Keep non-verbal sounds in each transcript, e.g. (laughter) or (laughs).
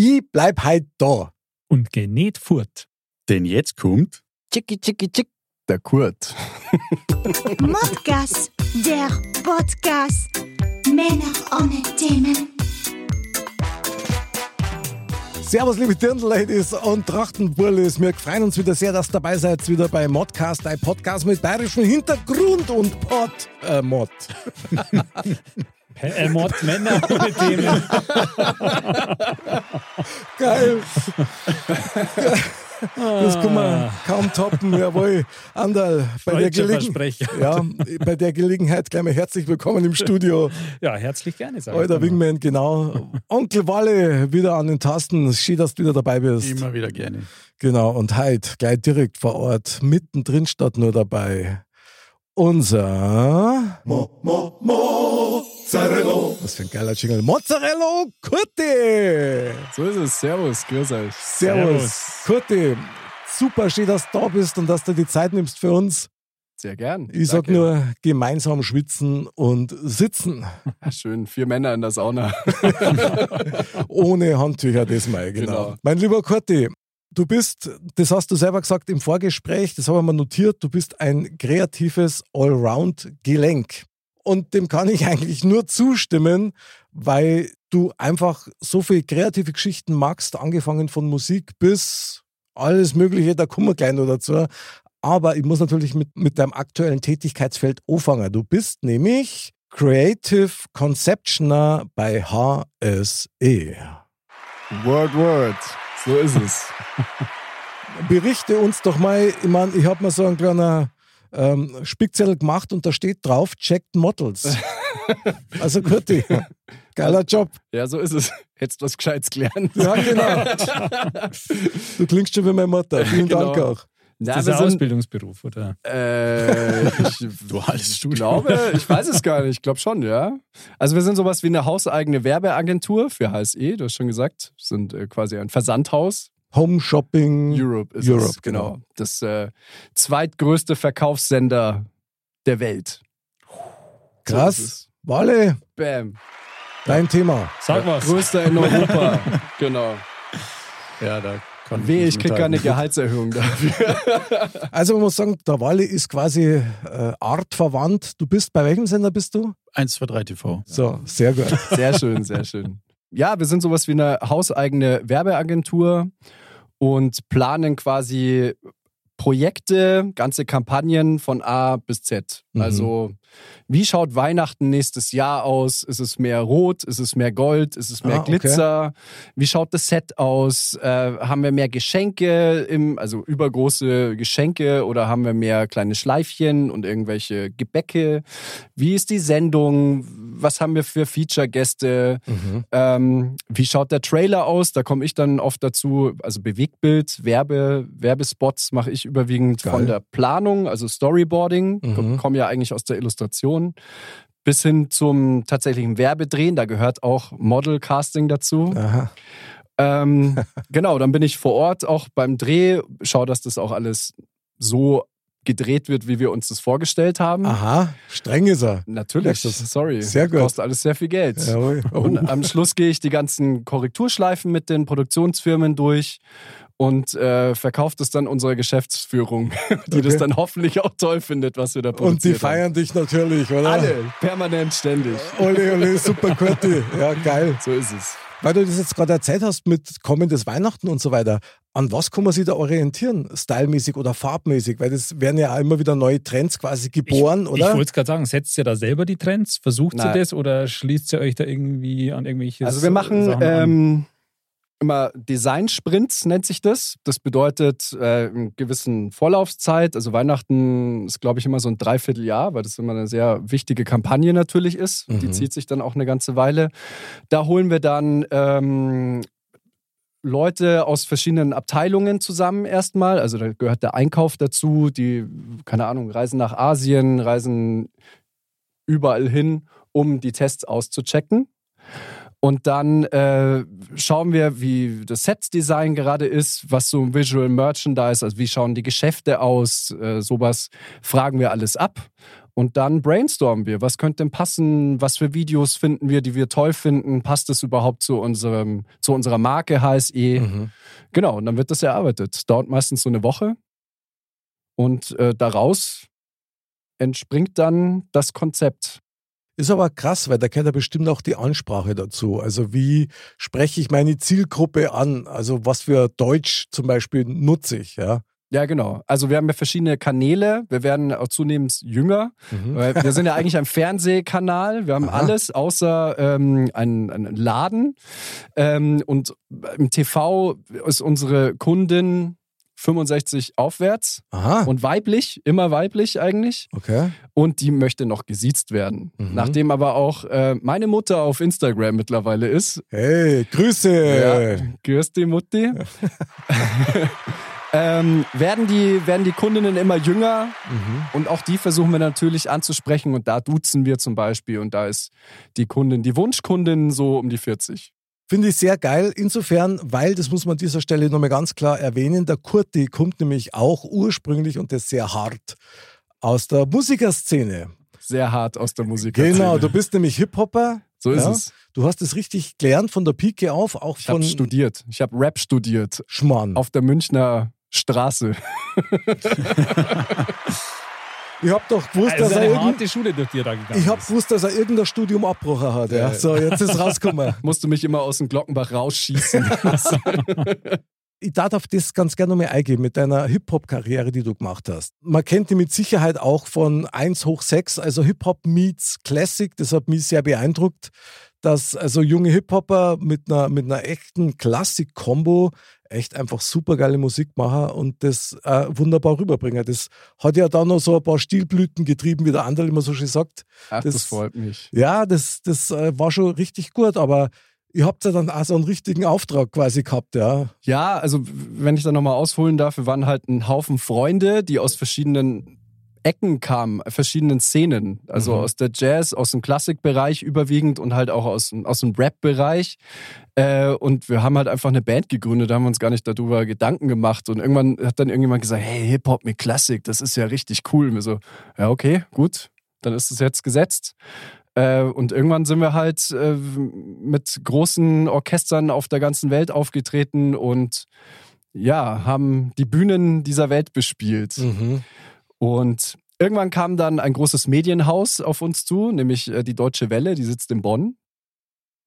Ich bleib halt da. Und geh nicht fort. Denn jetzt kommt Chicki, chicki, chick, der Kurt. Modcast, der Podcast. Männer ohne Themen. Servus, liebe Dirndl-Ladies und Trachtenburlis. Wir freuen uns wieder sehr, dass ihr dabei seid. Wieder bei Modcast, ein Podcast mit bayerischem Hintergrund und Pod. Äh, Mod. (laughs) Äh, Mord, (laughs) Männer ohne Themen. Geil. Das kann man kaum toppen. Jawohl. Andal, bei der, ja, bei der Gelegenheit gleich mal herzlich willkommen im Studio. Ja, herzlich gerne, sag ich Alter mal. Wingman, genau. Onkel Walle wieder an den Tasten. Schön, dass du wieder dabei bist. immer wieder gerne. Genau, und heute gleich direkt vor Ort, mittendrin statt nur dabei. Unser Mo, Mo, Mozzarella. Was für ein geiler Jingle. Mozzarella Kurti. So ist es. Servus, grüß euch. Servus. Kurti, super schön, dass du da bist und dass du die Zeit nimmst für uns. Sehr gern. Ich sag Danke. nur gemeinsam schwitzen und sitzen. Schön, vier Männer in der Sauna. (laughs) Ohne Handtücher diesmal, genau. Genau. Mein lieber Kurti, du bist, das hast du selber gesagt im Vorgespräch, das haben wir notiert, du bist ein kreatives Allround-Gelenk. Und dem kann ich eigentlich nur zustimmen, weil du einfach so viele kreative Geschichten magst, angefangen von Musik bis alles Mögliche, da kommen wir gleich noch dazu. Aber ich muss natürlich mit, mit deinem aktuellen Tätigkeitsfeld anfangen. Du bist nämlich Creative Conceptioner bei HSE. Word, word. So ist es. (laughs) Berichte uns doch mal, ich meine, ich habe mir so einen kleinen ähm, Spickzettel gemacht und da steht drauf, checked Models. (laughs) also Kurti, geiler Job. Ja, so ist es. Hättest was Gescheites gelernt. Ja, genau. (laughs) Du klingst schon wie meine Mutter. Vielen Genau. Dank auch. Das ist wir ein sind, Ausbildungsberuf, oder? äh, ich, (laughs) Duales ich Studium. glaube, ich weiß es gar nicht. Ich glaube schon, ja. Also wir sind sowas wie eine hauseigene Werbeagentur für HSE, du hast schon gesagt. Wir sind äh, quasi ein Versandhaus. Home Shopping. Europe ist Europe, es, genau. genau. Das äh, zweitgrößte Verkaufssender der Welt. So Krass. es. Walle, Bam. dein Thema. Sag was. Größter in Europa. (laughs) genau. Ja, da kann Weh, ich krieg keine. Gehaltserhöhung dafür. (laughs) Also man muss sagen, der Walle ist quasi äh, artverwandt. Du bist, bei welchem Sender bist du? 1, 2, 3 TV. So, sehr gut. Sehr schön, sehr schön. Ja, wir sind sowas wie eine hauseigene Werbeagentur und planen quasi Projekte, ganze Kampagnen von A bis Z. Mhm. Also, wie schaut Weihnachten nächstes Jahr aus? Ist es mehr Rot? Ist es mehr Gold? Ist es mehr Ah, okay. Glitzer? Wie schaut das Set aus? Äh, haben wir mehr Geschenke, im, also übergroße Geschenke oder haben wir mehr kleine Schleifchen und irgendwelche Gebäcke? Wie ist die Sendung? Was haben wir für Feature-Gäste? Mhm. Ähm, wie schaut der Trailer aus? Da komme ich dann oft dazu. Also Bewegtbild, Werbe, Werbespots mache ich überwiegend Geil. von der Planung, also Storyboarding. Mhm. Komme ja eigentlich aus der Illustration. Bis hin zum tatsächlichen Werbedrehen. Da gehört auch Model-Casting dazu. Aha. Ähm, (laughs) genau, dann bin ich vor Ort auch beim Dreh, schaue, dass das auch alles so gedreht wird, wie wir uns das vorgestellt haben. Aha, streng ist er. Natürlich, sorry. Sehr gut. Kostet alles sehr viel Geld. Jawohl. Und am Schluss gehe ich die ganzen Korrekturschleifen mit den Produktionsfirmen durch und äh, verkaufe das dann unserer Geschäftsführung, (laughs) die das Okay. dann hoffentlich auch toll findet, was wir da produzieren. Und die feiern dich natürlich, oder? Alle, permanent, ständig. Ole, ole, super Kurti. Ja, geil. So ist es. Weil du das jetzt gerade erzählt hast mit kommendes Weihnachten und so weiter. An was kann man sich da orientieren? Stylmäßig oder farbmäßig? Weil das werden ja auch immer wieder neue Trends quasi geboren, Ich oder? wollte es gerade sagen, setzt ihr da selber die Trends? Versucht ihr Nein. das oder schließt ihr euch da irgendwie an irgendwelche Also wir machen, Sachen an? ähm, immer Design-Sprints, nennt sich das. Das bedeutet äh, einen gewissen Vorlaufzeit. Also Weihnachten ist, glaube ich, immer so ein Dreivierteljahr, weil das immer eine sehr wichtige Kampagne natürlich ist. Die Mhm. zieht sich dann auch eine ganze Weile. Da holen wir dann ähm, Leute aus verschiedenen Abteilungen zusammen erstmal. Also da gehört der Einkauf dazu, die, keine Ahnung, reisen nach Asien, reisen überall hin, um die Tests auszuchecken. Und dann äh, schauen wir, wie das Set-Design gerade ist, was so Visual Merchandise, also wie schauen die Geschäfte aus, äh, sowas fragen wir alles ab. Und dann brainstormen wir, was könnte denn passen, was für Videos finden wir, die wir toll finden, passt es überhaupt zu, unserem, zu unserer Marke HSE? Mhm. Genau, und dann wird das erarbeitet. Dauert meistens so eine Woche. Und äh, daraus entspringt dann das Konzept. Ist aber krass, weil da kennt er bestimmt auch die Ansprache dazu. Also wie spreche ich meine Zielgruppe an? Also was für Deutsch zum Beispiel nutze ich, ja? Ja, genau. Also wir haben ja verschiedene Kanäle. Wir werden auch zunehmend jünger. Weil wir sind ja (laughs) eigentlich ein Fernsehkanal. Wir haben Aha. alles außer ähm, einen, einen Laden. Ähm, und im TV ist unsere Kundin 65 aufwärts Aha, und weiblich, immer weiblich eigentlich. okay. Und die möchte noch gesiezt werden. Mhm. Nachdem aber auch äh, meine Mutter auf Instagram mittlerweile ist. Hey, Grüße. Ja, grüß die Mutti. (laughs) ähm, werden, die, werden die Kundinnen immer jünger Mhm. und auch die versuchen wir natürlich anzusprechen und da duzen wir zum Beispiel und da ist die Kundin, die Wunschkundin so um die 40. Finde ich sehr geil. Insofern, weil, das muss man an dieser Stelle nochmal ganz klar erwähnen, der Kurti kommt nämlich auch ursprünglich und das sehr hart aus der Musikerszene. Sehr hart aus der Musik. Genau, du bist nämlich Hip-Hopper. So ist ja. es. Du hast es richtig gelernt von der Pike auf, auch Ich habe von studiert. Ich habe Rap studiert Schmarrn. auf der Münchner Straße. (laughs) (laughs) Ich hab doch gewusst, Also dass er eine irgend... harte Schule, durch die er da gegangen Ich hab ist. gewusst, dass er irgendein Studium abgebrochen hat. Ja. Ja. So, jetzt ist rausgekommen. (laughs) Musste mich immer aus dem Glockenbach rausschießen. (laughs) (laughs) ich darf auf das ganz gerne nochmal eingehen mit deiner Hip-Hop-Karriere, die du gemacht hast. Man kennt die mit Sicherheit auch von 1 hoch 6, also Hip-Hop meets Classic. Das hat mich sehr beeindruckt, dass also junge Hip-Hopper mit einer, mit einer echten Klassik-Kombo echt einfach supergeile Musik machen und das äh, wunderbar rüberbringen. Das hat ja dann noch so ein paar Stilblüten getrieben, wie der andere immer so schön sagt. Ach, Das- das, freut mich. Ja, das, das äh, war schon richtig gut, aber ihr habt ja dann auch so einen richtigen Auftrag quasi gehabt, ja. Ja, also wenn ich da nochmal ausholen darf, wir waren halt ein Haufen Freunde, die aus verschiedenen Ecken kamen, verschiedenen Szenen. Also Mhm. aus der Jazz, aus dem Klassikbereich überwiegend und halt auch aus, dem- aus dem Rap-Bereich. Äh, und wir haben halt einfach eine Band gegründet, da haben wir uns gar nicht darüber Gedanken gemacht. Und irgendwann hat dann irgendjemand gesagt, hey, Hip-Hop mit Klassik, das ist ja richtig cool. Und wir so, ja, okay, gut, dann ist es jetzt gesetzt. Äh, und irgendwann sind wir halt äh, mit großen Orchestern auf der ganzen Welt aufgetreten und ja, haben die Bühnen dieser Welt bespielt. Mhm. Und irgendwann kam dann ein großes Medienhaus auf uns zu, nämlich äh, die Deutsche Welle, die sitzt in Bonn.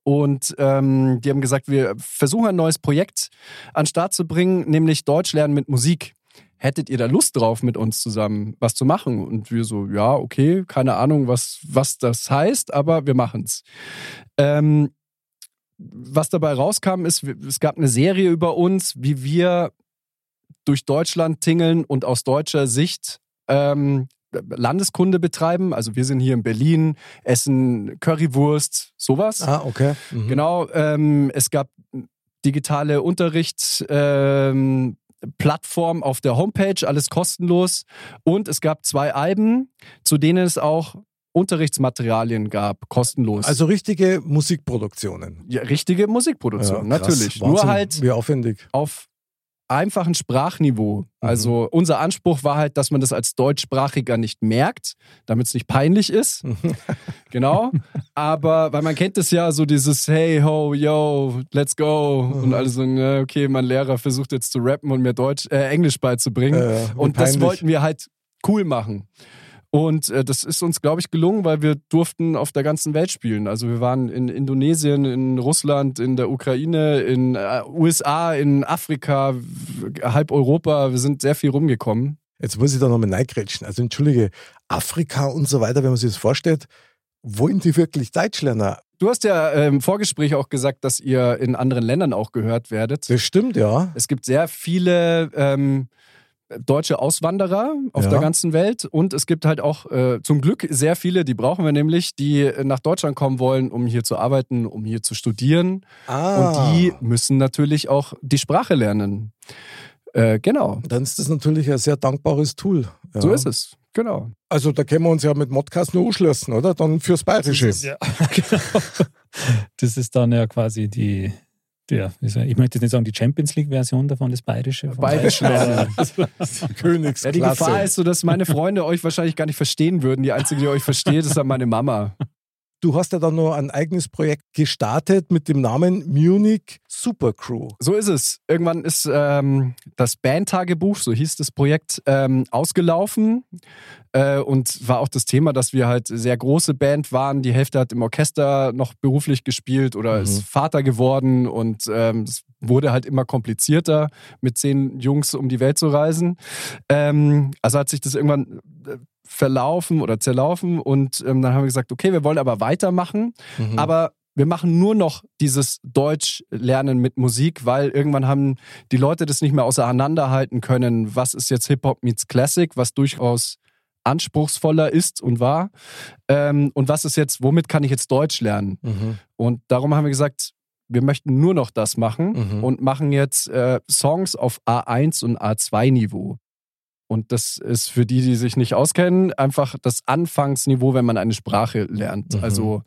Und ähm, die haben gesagt, wir versuchen ein neues Projekt an den Start zu bringen, nämlich Deutsch lernen mit Musik. Hättet ihr da Lust drauf, mit uns zusammen was zu machen? Und wir so, ja, okay, keine Ahnung, was, was das heißt, aber wir machen's. Ähm, was dabei rauskam, ist, es gab eine Serie über uns, wie wir durch Deutschland tingeln und aus deutscher Sicht ähm, Landeskunde betreiben. Also wir sind hier in Berlin, essen Currywurst, sowas. Ah, okay. Mhm. Genau, ähm, es gab digitale Unterrichtsplattform ähm, Plattform auf der Homepage, alles kostenlos. Und es gab zwei Alben, zu denen es auch Unterrichtsmaterialien gab, kostenlos. Also richtige Musikproduktionen. ja, richtige Musikproduktion, Ja, natürlich. Wahnsinn, Nur halt Wie aufwendig. auf einfachen Sprachniveau. Mhm. Also unser Anspruch war halt, dass man das als Deutschsprachiger nicht merkt, damit es nicht peinlich ist. (laughs) genau. Aber, weil man kennt es ja, so dieses Hey, ho, yo, let's go. Mhm. Und alle so, ne, okay, mein Lehrer versucht jetzt zu rappen und mir Deutsch, äh, Englisch beizubringen. Äh, wie und das wollten wir halt cool machen. Und äh, das ist uns, glaube ich, gelungen, weil wir durften auf der ganzen Welt spielen. Also wir waren in Indonesien, in Russland, in der Ukraine, in äh, USA, in Afrika, halb Europa. Wir sind sehr viel rumgekommen. Jetzt muss ich da nochmal reingrätschen. Also entschuldige, Afrika und so weiter, wenn man sich das vorstellt, wollen die wirklich Deutsch lernen? Du hast ja äh, im Vorgespräch auch gesagt, dass ihr in anderen Ländern auch gehört werdet. Das stimmt, ja. Es gibt sehr viele ähm, deutsche Auswanderer auf Ja. der ganzen Welt und es gibt halt auch äh, zum Glück sehr viele, die brauchen wir nämlich, die nach Deutschland kommen wollen, um hier zu arbeiten, um hier zu studieren. Ah. Und die müssen natürlich auch die Sprache lernen. Äh, genau, Dann ist das natürlich ein sehr dankbares Tool. Ja. so ist es. Genau. Also da können wir uns ja mit Modcast nur anschließen, oder? Dann fürs Bayerische. Ja, genau. (laughs) Das ist dann ja quasi die, soll ich möchte jetzt nicht sagen die Champions League-Version davon, das Bayerische. von Bayerisch Bayern. (laughs) Königsklasse. Ja, die Gefahr ist so, dass meine Freunde euch wahrscheinlich gar nicht verstehen würden. Die einzige, die euch versteht, ist dann meine Mama. Du hast ja dann noch ein eigenes Projekt gestartet mit dem Namen Munich Super Crew. So ist es. Irgendwann ist ähm, das Bandtagebuch, so hieß das Projekt, ähm, ausgelaufen. Äh, und war auch das Thema, dass wir halt sehr große Band waren. Die Hälfte hat im Orchester noch beruflich gespielt oder Mhm. ist Vater geworden. Und ähm, es wurde halt immer komplizierter, mit zehn Jungs um die Welt zu reisen. Ähm, also hat sich das irgendwann äh, verlaufen oder zerlaufen. Und ähm, dann haben wir gesagt, okay, wir wollen aber weitermachen. Mhm. Aber wir machen nur noch dieses Deutsch lernen mit Musik, weil irgendwann haben die Leute das nicht mehr auseinanderhalten können. Was ist jetzt Hip-Hop meets Classic, was durchaus anspruchsvoller ist und war. Ähm, und was ist jetzt, womit kann ich jetzt Deutsch lernen? Mhm. Und darum haben wir gesagt, wir möchten nur noch das machen Mhm. und machen jetzt äh, Songs auf A1 und A2-Niveau. Und das ist für die, die sich nicht auskennen, einfach das Anfangsniveau, wenn man eine Sprache lernt. Mhm. Also,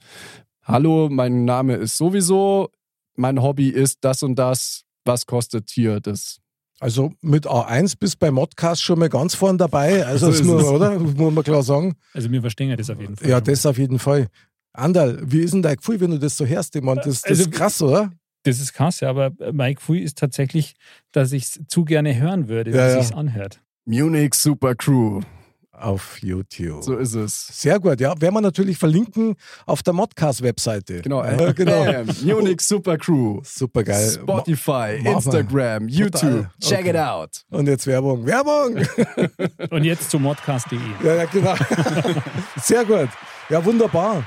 hallo, mein Name ist sowieso, mein Hobby ist das und das. Was kostet hier das? Also mit A1 bist bei Modcast schon mal ganz vorn dabei. (laughs) Also So es. oder? Muss man klar sagen. Also wir verstehen ja das auf jeden Fall. Ja, das auf jeden Fall. Andal, wie ist denn dein Gefühl, wenn du das so hörst? Ich meine, das, das Also- ist krass, oder? das ist krass, ja, aber mein Gefühl ist tatsächlich, dass ich es zu gerne hören würde, Ja, wie ja. es sich anhört. Munich Super Crew. Auf YouTube. So ist es. Sehr gut, ja. Werden wir natürlich verlinken auf der Modcast-Webseite. Genau. Ja, (laughs) genau. Bam, Munich Super Crew. Super geil. Spotify, Ma- Instagram, YouTube. Check Okay. it out. Und jetzt Werbung. Werbung! (laughs) Und jetzt zu modcast.de. Ja, ja, genau. (laughs) Sehr gut. Ja, wunderbar.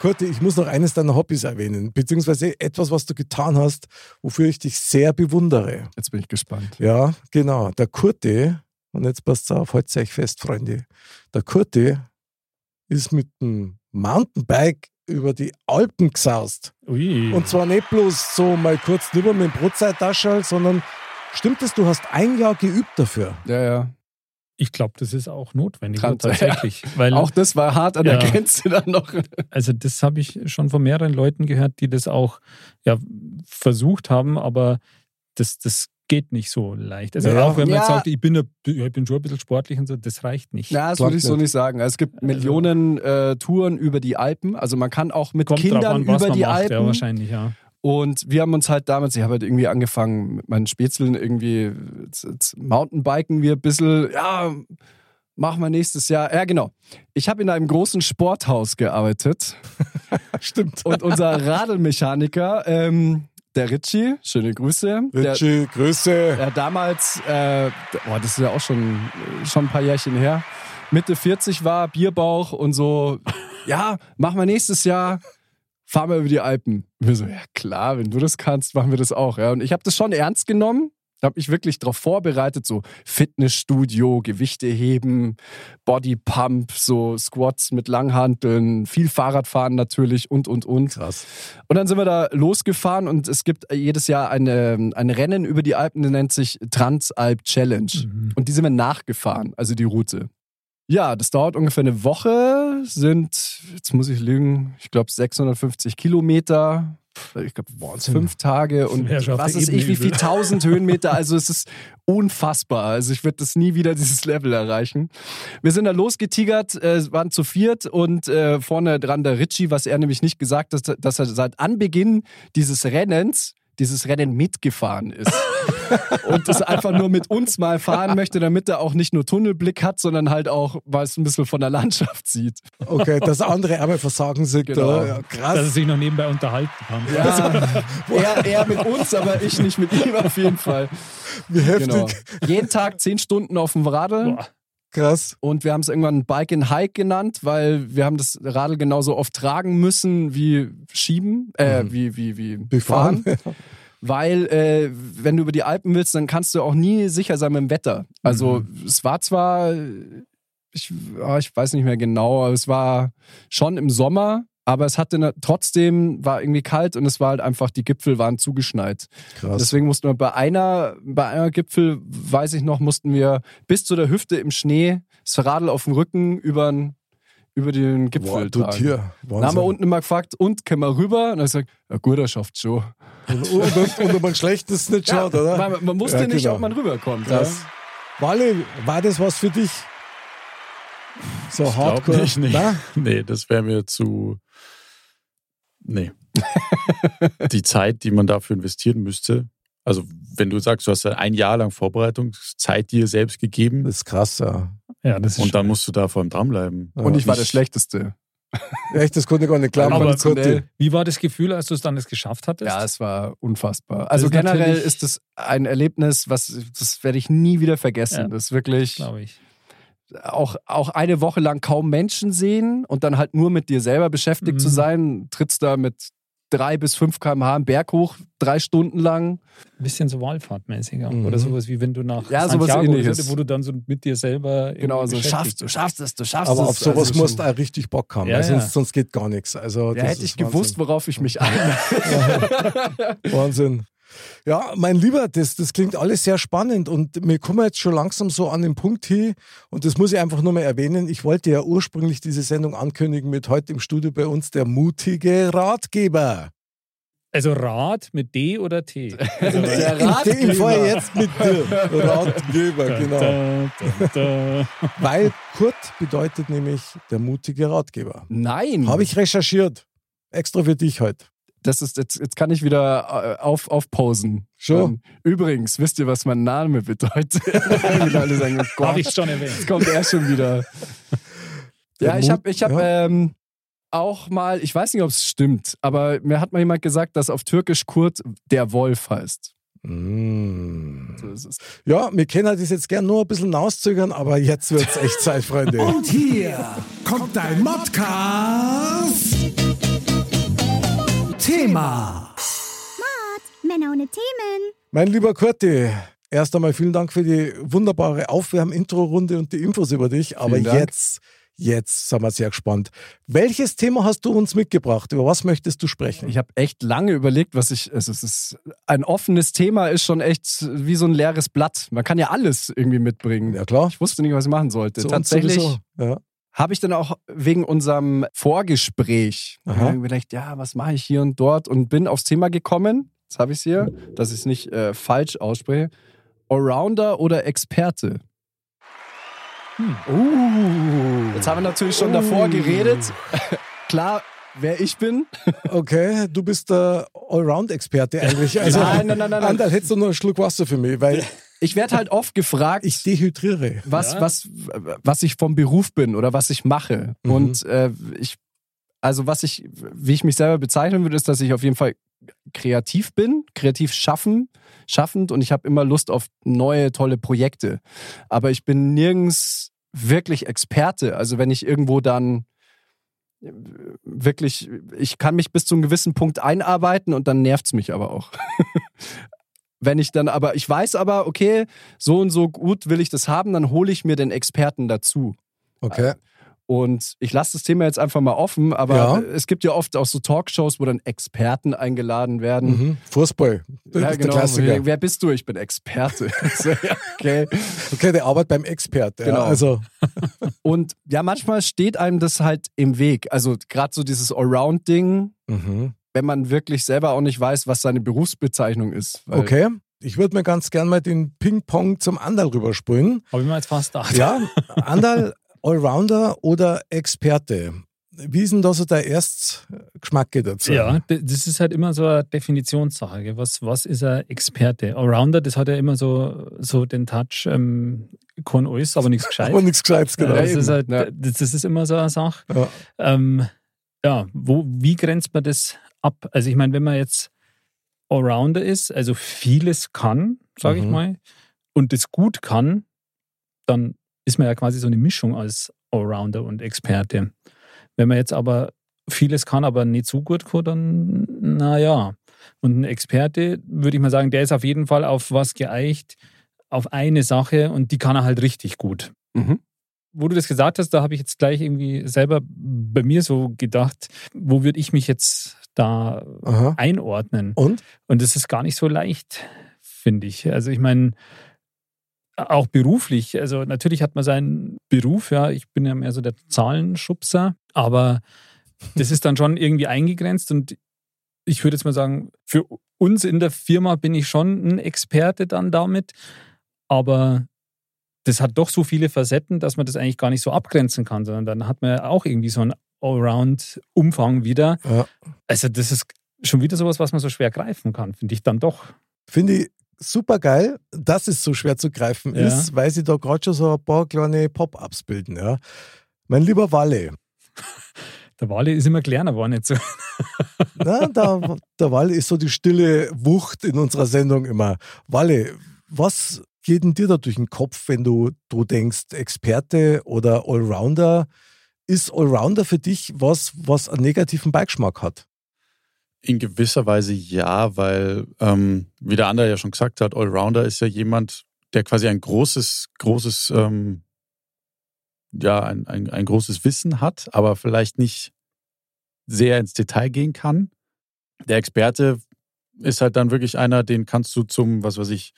Kurti, ich muss noch eines deiner Hobbys erwähnen, beziehungsweise etwas, was du getan hast, wofür ich dich sehr bewundere. Jetzt bin ich gespannt. Ja, genau. Der Kurti, und jetzt passt auf, haltet euch fest, Freunde. Der Kurti ist mit dem Mountainbike über die Alpen gesaust. Ui. Und zwar nicht bloß so mal kurz drüber mit dem Brotzeittaschel, sondern stimmt es, du hast ein Jahr geübt dafür. Ja, ja. Ich glaube, das ist auch notwendig Dran- tatsächlich. Weil Auch das war hart an der Ja. Grenze dann noch. Also das habe ich schon von mehreren Leuten gehört, die das auch ja, versucht haben, aber das, das geht nicht so leicht. Also Ja. auch wenn man Ja. jetzt sagt, ich bin, ich bin schon ein bisschen sportlich und so, das reicht nicht. Ja, das Klappt würde ich so nicht. sagen. Also Es gibt Millionen äh, Touren über die Alpen. Also man kann auch mit Kommt drauf Kindern an, was über man die macht, Alpen. ja, wahrscheinlich, ja. Und wir haben uns halt damals, ich habe halt irgendwie angefangen mit meinen Spätzeln irgendwie z- z- Mountainbiken wir ein bisschen, ja, machen wir nächstes Jahr. Ja, genau. Ich habe in einem großen Sporthaus gearbeitet (laughs) Stimmt. und unser Radlmechaniker, ähm, der Ritchie, schöne Grüße. Der, Richie, Grüße. der damals, äh, boah, das ist ja auch schon, schon ein paar Jährchen her, Mitte 40 war, Bierbauch und so, ja, machen wir nächstes Jahr, fahren wir über die Alpen. Und wir so, ja klar, wenn du das kannst, machen wir das auch. Ja. Und ich habe das schon ernst genommen, habe mich wirklich darauf vorbereitet, so Fitnessstudio, Gewichte heben, Bodypump, so Squats mit Langhanteln, viel Fahrradfahren natürlich und, und, und. Krass. Und dann sind wir da losgefahren und es gibt jedes Jahr eine, ein Rennen über die Alpen, das nennt sich Transalp Challenge. Mhm. Und die sind wir nachgefahren, also die Route. Ja, das dauert ungefähr eine Woche, sind, jetzt muss ich lügen, ich glaube 650 Kilometer. Ich glaube, fünf Tage und was ist ich, wie viel tausend Höhenmeter. Also es ist unfassbar. Also ich würde das nie wieder (laughs) dieses Level erreichen. Wir sind da losgetigert, äh, waren zu viert und äh, vorne dran der Ritchie, was er nämlich nicht gesagt hat, dass er seit Anbeginn dieses Rennens dieses Rennen mitgefahren ist. und das einfach nur mit uns mal fahren möchte, damit er auch nicht nur Tunnelblick hat, sondern halt auch, weil es ein bisschen von der Landschaft sieht. Okay, dass andere einmal versagen sind. Genau. Ja, Dass er krass. sich noch nebenbei unterhalten kann. Ja, er, er mit uns, aber ich nicht mit ihm auf jeden Fall. Wie heftig. Genau. Jeden Tag zehn Stunden auf dem Radl. Boah. Krass. Und wir haben es irgendwann Bike and Hike genannt, weil wir haben das Radl genauso oft tragen müssen wie schieben, äh, Mhm. wie, wie, wie Wir fahren. (laughs) Weil, äh, wenn du über die Alpen willst, dann kannst du auch nie sicher sein mit dem Wetter. Also, es war zwar, ich, ah, ich weiß nicht mehr genau, aber es war schon im Sommer, aber es hatte trotzdem, war irgendwie kalt und es war halt einfach, die Gipfel waren zugeschneit. Krass. Deswegen mussten wir bei einer, bei einer Gipfel, weiß ich noch, mussten wir bis zu der Hüfte im Schnee das Radl auf dem Rücken über, über den Gipfel Boah, tragen. Tier. Dann haben wir unten immer gefragt, und können wir rüber? Und dann gesagt, ja gut, er schafft schon. Und, und, und, ob man Schlechtes nicht schaut, oder? Weil man, man wusste Ja, nicht, genau. ob man rüberkommt. Krass. Wally, war das was für dich? So Ich hardcore? nicht, nee. Na? Nee, das wäre mir zu. Nee. (laughs) die Zeit, die man dafür investieren müsste. Also, wenn du sagst, du hast ja ein Jahr lang Vorbereitungszeit dir selbst gegeben Das ist krass, ja. Ja, das ist und dann musst du da vor allem dranbleiben. Und ich war der Schlechteste. (laughs) Echt, das konnte ich gar nicht glauben. Aber konnte- Wie war das Gefühl, als du es dann das geschafft hattest? Ja, es war unfassbar. Also ist generell ist das ein Erlebnis, was das werde ich nie wieder vergessen. Ja. Das ist wirklich glaube ich. Auch, auch eine Woche lang kaum Menschen sehen und dann halt nur mit dir selber beschäftigt Mhm. zu sein. Trittst da mit drei bis fünf km/h einen Berg hoch, drei Stunden lang. Ein bisschen so Wallfahrtmäßig auch. Mhm. Oder sowas wie wenn du nach Ja, sowas Santiago Ähnliches. oder wo du dann so mit dir selber Genau, so schaffst du, schaffst es, du schaffst Aber es. auf sowas Also musst du auch richtig Bock haben, Ja, ja. sonst, sonst geht gar nichts. Also, Ja, das hätte ich ist gewusst, worauf ich mich (laughs) einlasse. Wahnsinn. Ja, mein Lieber, das, das klingt alles sehr spannend und wir kommen jetzt schon langsam so an den Punkt hier und das muss ich einfach nur mal erwähnen. Ich wollte ja ursprünglich diese Sendung ankündigen mit heute im Studio bei uns der mutige Ratgeber. Also Rad mit D oder T? (laughs) Also, Der Ich Ratgeber. fahre jetzt mit dir. Ratgeber, genau. Da, da, da. Weil Kurt bedeutet nämlich der mutige Ratgeber. Nein. Habe ich recherchiert. Extra für dich heute. Das ist, jetzt, jetzt kann ich wieder äh, auf, aufposen. Schon. Ähm, übrigens, wisst ihr, was mein Name bedeutet? (laughs) Alle sagen, oh Gott, Habe ich schon erwähnt. jetzt kommt er schon wieder. Der Ja, ich habe ich hab, ja. ähm, auch mal, ich weiß nicht, ob es stimmt, aber mir hat mal jemand gesagt, dass auf Türkisch Kurt der Wolf heißt. Mm. So ist es. Ja, wir können das jetzt gern nur ein bisschen hinauszögern, aber jetzt wird es echt Zeit, Freunde. Und hier kommt dein Modcast. Thema. Männer ohne Themen. Mein lieber Kurti, erst einmal vielen Dank für die wunderbare Aufwärm-Intro-Runde und die Infos über dich. Aber Vielen Dank. jetzt, jetzt sind wir sehr gespannt. Welches Thema hast du uns mitgebracht? Über was möchtest du sprechen? Ich habe echt lange überlegt, was ich. Also es ist ein offenes Thema, ist schon echt wie so ein leeres Blatt. Man kann ja alles irgendwie mitbringen. ja, klar. Ich wusste nicht, was ich machen sollte. Zu uns Tatsächlich sowieso. Ja. Habe ich dann auch wegen unserem Vorgespräch Aha. gedacht, ja, was mache ich hier und dort und bin aufs Thema gekommen. Jetzt habe ich es hier, dass ich es nicht äh, falsch ausspreche. Allrounder oder Experte? Uh. Jetzt haben wir natürlich schon davor geredet. (laughs) Klar, wer ich bin. (laughs) Okay, du bist der Allround-Experte eigentlich. Also, Nein, nein, nein, nein, nein. Anderl, hättest du nur einen Schluck Wasser für mich, weil (laughs) Ich werde halt oft gefragt, ich dehydriere. was, Ja. was, was ich vom Beruf bin oder was ich mache. Mhm. Und äh, ich, also was ich, wie ich mich selber bezeichnen würde, ist, dass ich auf jeden Fall kreativ bin, kreativ schaffen, schaffend und ich habe immer Lust auf neue, tolle Projekte. Aber ich bin nirgends wirklich Experte. Also wenn ich irgendwo dann äh, wirklich, ich kann mich bis zu einem gewissen Punkt einarbeiten und dann nervt es mich aber auch. (laughs) Wenn ich dann aber, ich weiß aber, okay, so und so gut will ich das haben, dann hole ich mir den Experten dazu. Okay. Und ich lasse das Thema jetzt einfach mal offen, aber Ja. es gibt ja oft auch so Talkshows, wo dann Experten eingeladen werden. Mhm. Fußball. Das Ja, ist genau. der Klassiker. Wer bist du? Ich bin Experte. (laughs) (laughs) ja, okay. Okay, der arbeitet beim Expert. Ja, Genau. Also, (laughs) Und ja, manchmal steht einem das halt im Weg. Also gerade so dieses Allround-Ding, mhm. Wenn man wirklich selber auch nicht weiß, was seine Berufsbezeichnung ist. Weil- okay. Ich würde mir ganz gern mal den Ping-Pong zum Andal rüberspringen. Habe ich mir jetzt fast gedacht. Ja, (laughs) Andal, Allrounder oder Experte? Wie ist denn da so der Erstgeschmacke dazu? Ja, das ist halt immer so eine Definitionssache. Was, was ist ein Experte? Allrounder, das hat ja immer so, so den Touch, ähm, kann alles, aber nichts gescheit. (laughs) Aber nichts Gescheites, genau. Ja, das, ist halt, Ja. das, das ist immer so eine Sache. Ja. Ähm, ja, wo, wie grenzt man das ab? Also ich meine, wenn man jetzt Allrounder ist, also vieles kann, sage ich Mhm. mal, und das gut kann, dann ist man ja quasi so eine Mischung als Allrounder und Experte. Wenn man jetzt aber vieles kann, aber nicht so gut kann, dann naja. Und ein Experte, würde ich mal sagen, der ist auf jeden Fall auf was geeicht, auf eine Sache und die kann er halt richtig gut. Mhm. Wo du das gesagt hast, da habe ich jetzt gleich irgendwie selber bei mir so gedacht, wo würde ich mich jetzt da Aha. einordnen? Und? Und das ist gar nicht so leicht, finde ich. Also ich meine, auch beruflich, also natürlich hat man seinen Beruf, ja, ich bin ja mehr so der Zahlenschubser, aber das ist dann schon irgendwie eingegrenzt und ich würde jetzt mal sagen, für uns in der Firma bin ich schon ein Experte dann damit, aber das hat doch so viele Facetten, dass man das eigentlich gar nicht so abgrenzen kann, sondern dann hat man auch irgendwie so einen Allround-Umfang wieder. Ja. Also das ist schon wieder sowas, was man so schwer greifen kann, finde ich dann doch. Finde ich super geil, dass es so schwer zu greifen Ja. ist, weil sie da gerade schon so ein paar kleine Pop-Ups bilden. Ja. Mein lieber Walle, (laughs) Der Wale ist immer kleiner, war nicht so. na, der, der Walle ist so die stille Wucht in unserer Sendung immer. Walle, was geht denn dir da durch den Kopf, wenn du, du denkst, Experte oder Allrounder? Ist Allrounder für dich was, was einen negativen Beigeschmack hat? In gewisser Weise ja, weil, ähm, wie der andere ja schon gesagt hat, Allrounder ist ja jemand, der quasi ein großes, großes, ähm, ja, ein, ein, ein großes Wissen hat, aber vielleicht nicht sehr ins Detail gehen kann. Der Experte ist halt dann wirklich einer, den kannst du zum, was weiß ich,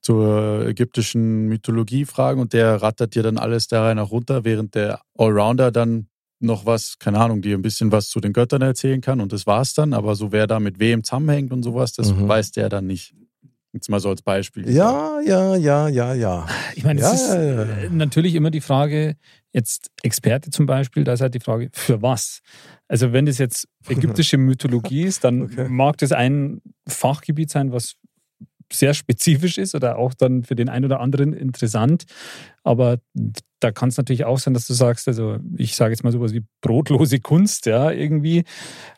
zur ägyptischen Mythologie fragen und der rattert dir dann alles da rein nach runter, während der Allrounder dann noch was, keine Ahnung, dir ein bisschen was zu den Göttern erzählen kann und das war's dann. Aber so wer da mit wem zusammenhängt und sowas, das Mhm. weiß der dann nicht. Jetzt mal so als Beispiel. Ja, ja, ja, ja, ja. (laughs) Ich meine, es Ja, ist ja, ja. äh, natürlich immer die Frage, jetzt Experte zum Beispiel, da ist halt die Frage, für was? Also wenn das jetzt ägyptische (laughs) Mythologie ist, dann Okay. mag das ein Fachgebiet sein, was sehr spezifisch ist oder auch dann für den einen oder anderen interessant. Aber da kann es natürlich auch sein, dass du sagst, also ich sage jetzt mal sowas wie brotlose Kunst, ja, irgendwie.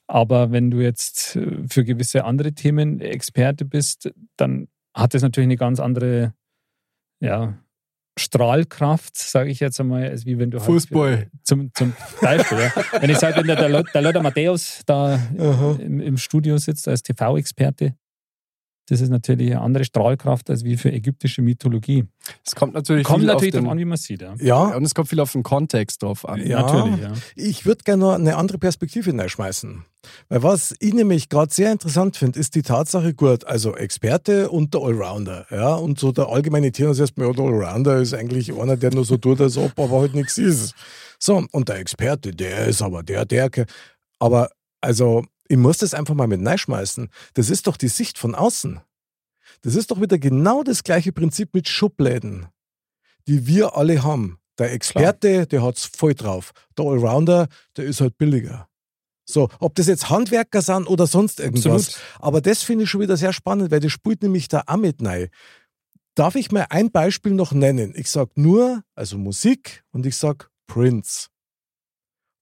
Aber wenn du jetzt äh, für gewisse andere Themen Experte bist, dann hat das natürlich eine ganz andere, ja, Strahlkraft, sage ich jetzt einmal, als wie wenn du halt Fußball. zum, zum Beispiel. ja. Wenn ich sage, wenn der, der, der Lothar Matthäus da im, im Studio sitzt als TV-Experte, das ist natürlich eine andere Strahlkraft als wie für ägyptische Mythologie. Es kommt natürlich Kommt viel natürlich auf den, darauf an, wie man es sieht. Ja. Ja, und es kommt viel auf den Kontext drauf an. Ja. Natürlich, ja. Ich würde gerne noch eine andere Perspektive hineinschmeißen. Weil was ich nämlich gerade sehr interessant finde, ist die Tatsache, gut, also Experte und der Allrounder. Ja, und so der allgemeine Tenor ist erstmal, ja, der Allrounder ist eigentlich einer, der nur so tut, als ob aber halt nichts ist. So, und der Experte, der ist aber der, der. Aber also, ich muss das einfach mal mit reinschmeißen. Das ist doch die Sicht von außen. Das ist doch wieder genau das gleiche Prinzip mit Schubläden, die wir alle haben. Der Experte, der hat's voll drauf. Der Allrounder, der ist halt billiger. So, ob das jetzt Handwerker sind oder sonst irgendwas. Absolut. Aber das finde ich schon wieder sehr spannend, weil das spielt nämlich da auch mit rein. Darf ich mal ein Beispiel noch nennen? Ich sag nur, also Musik und ich sag Prince.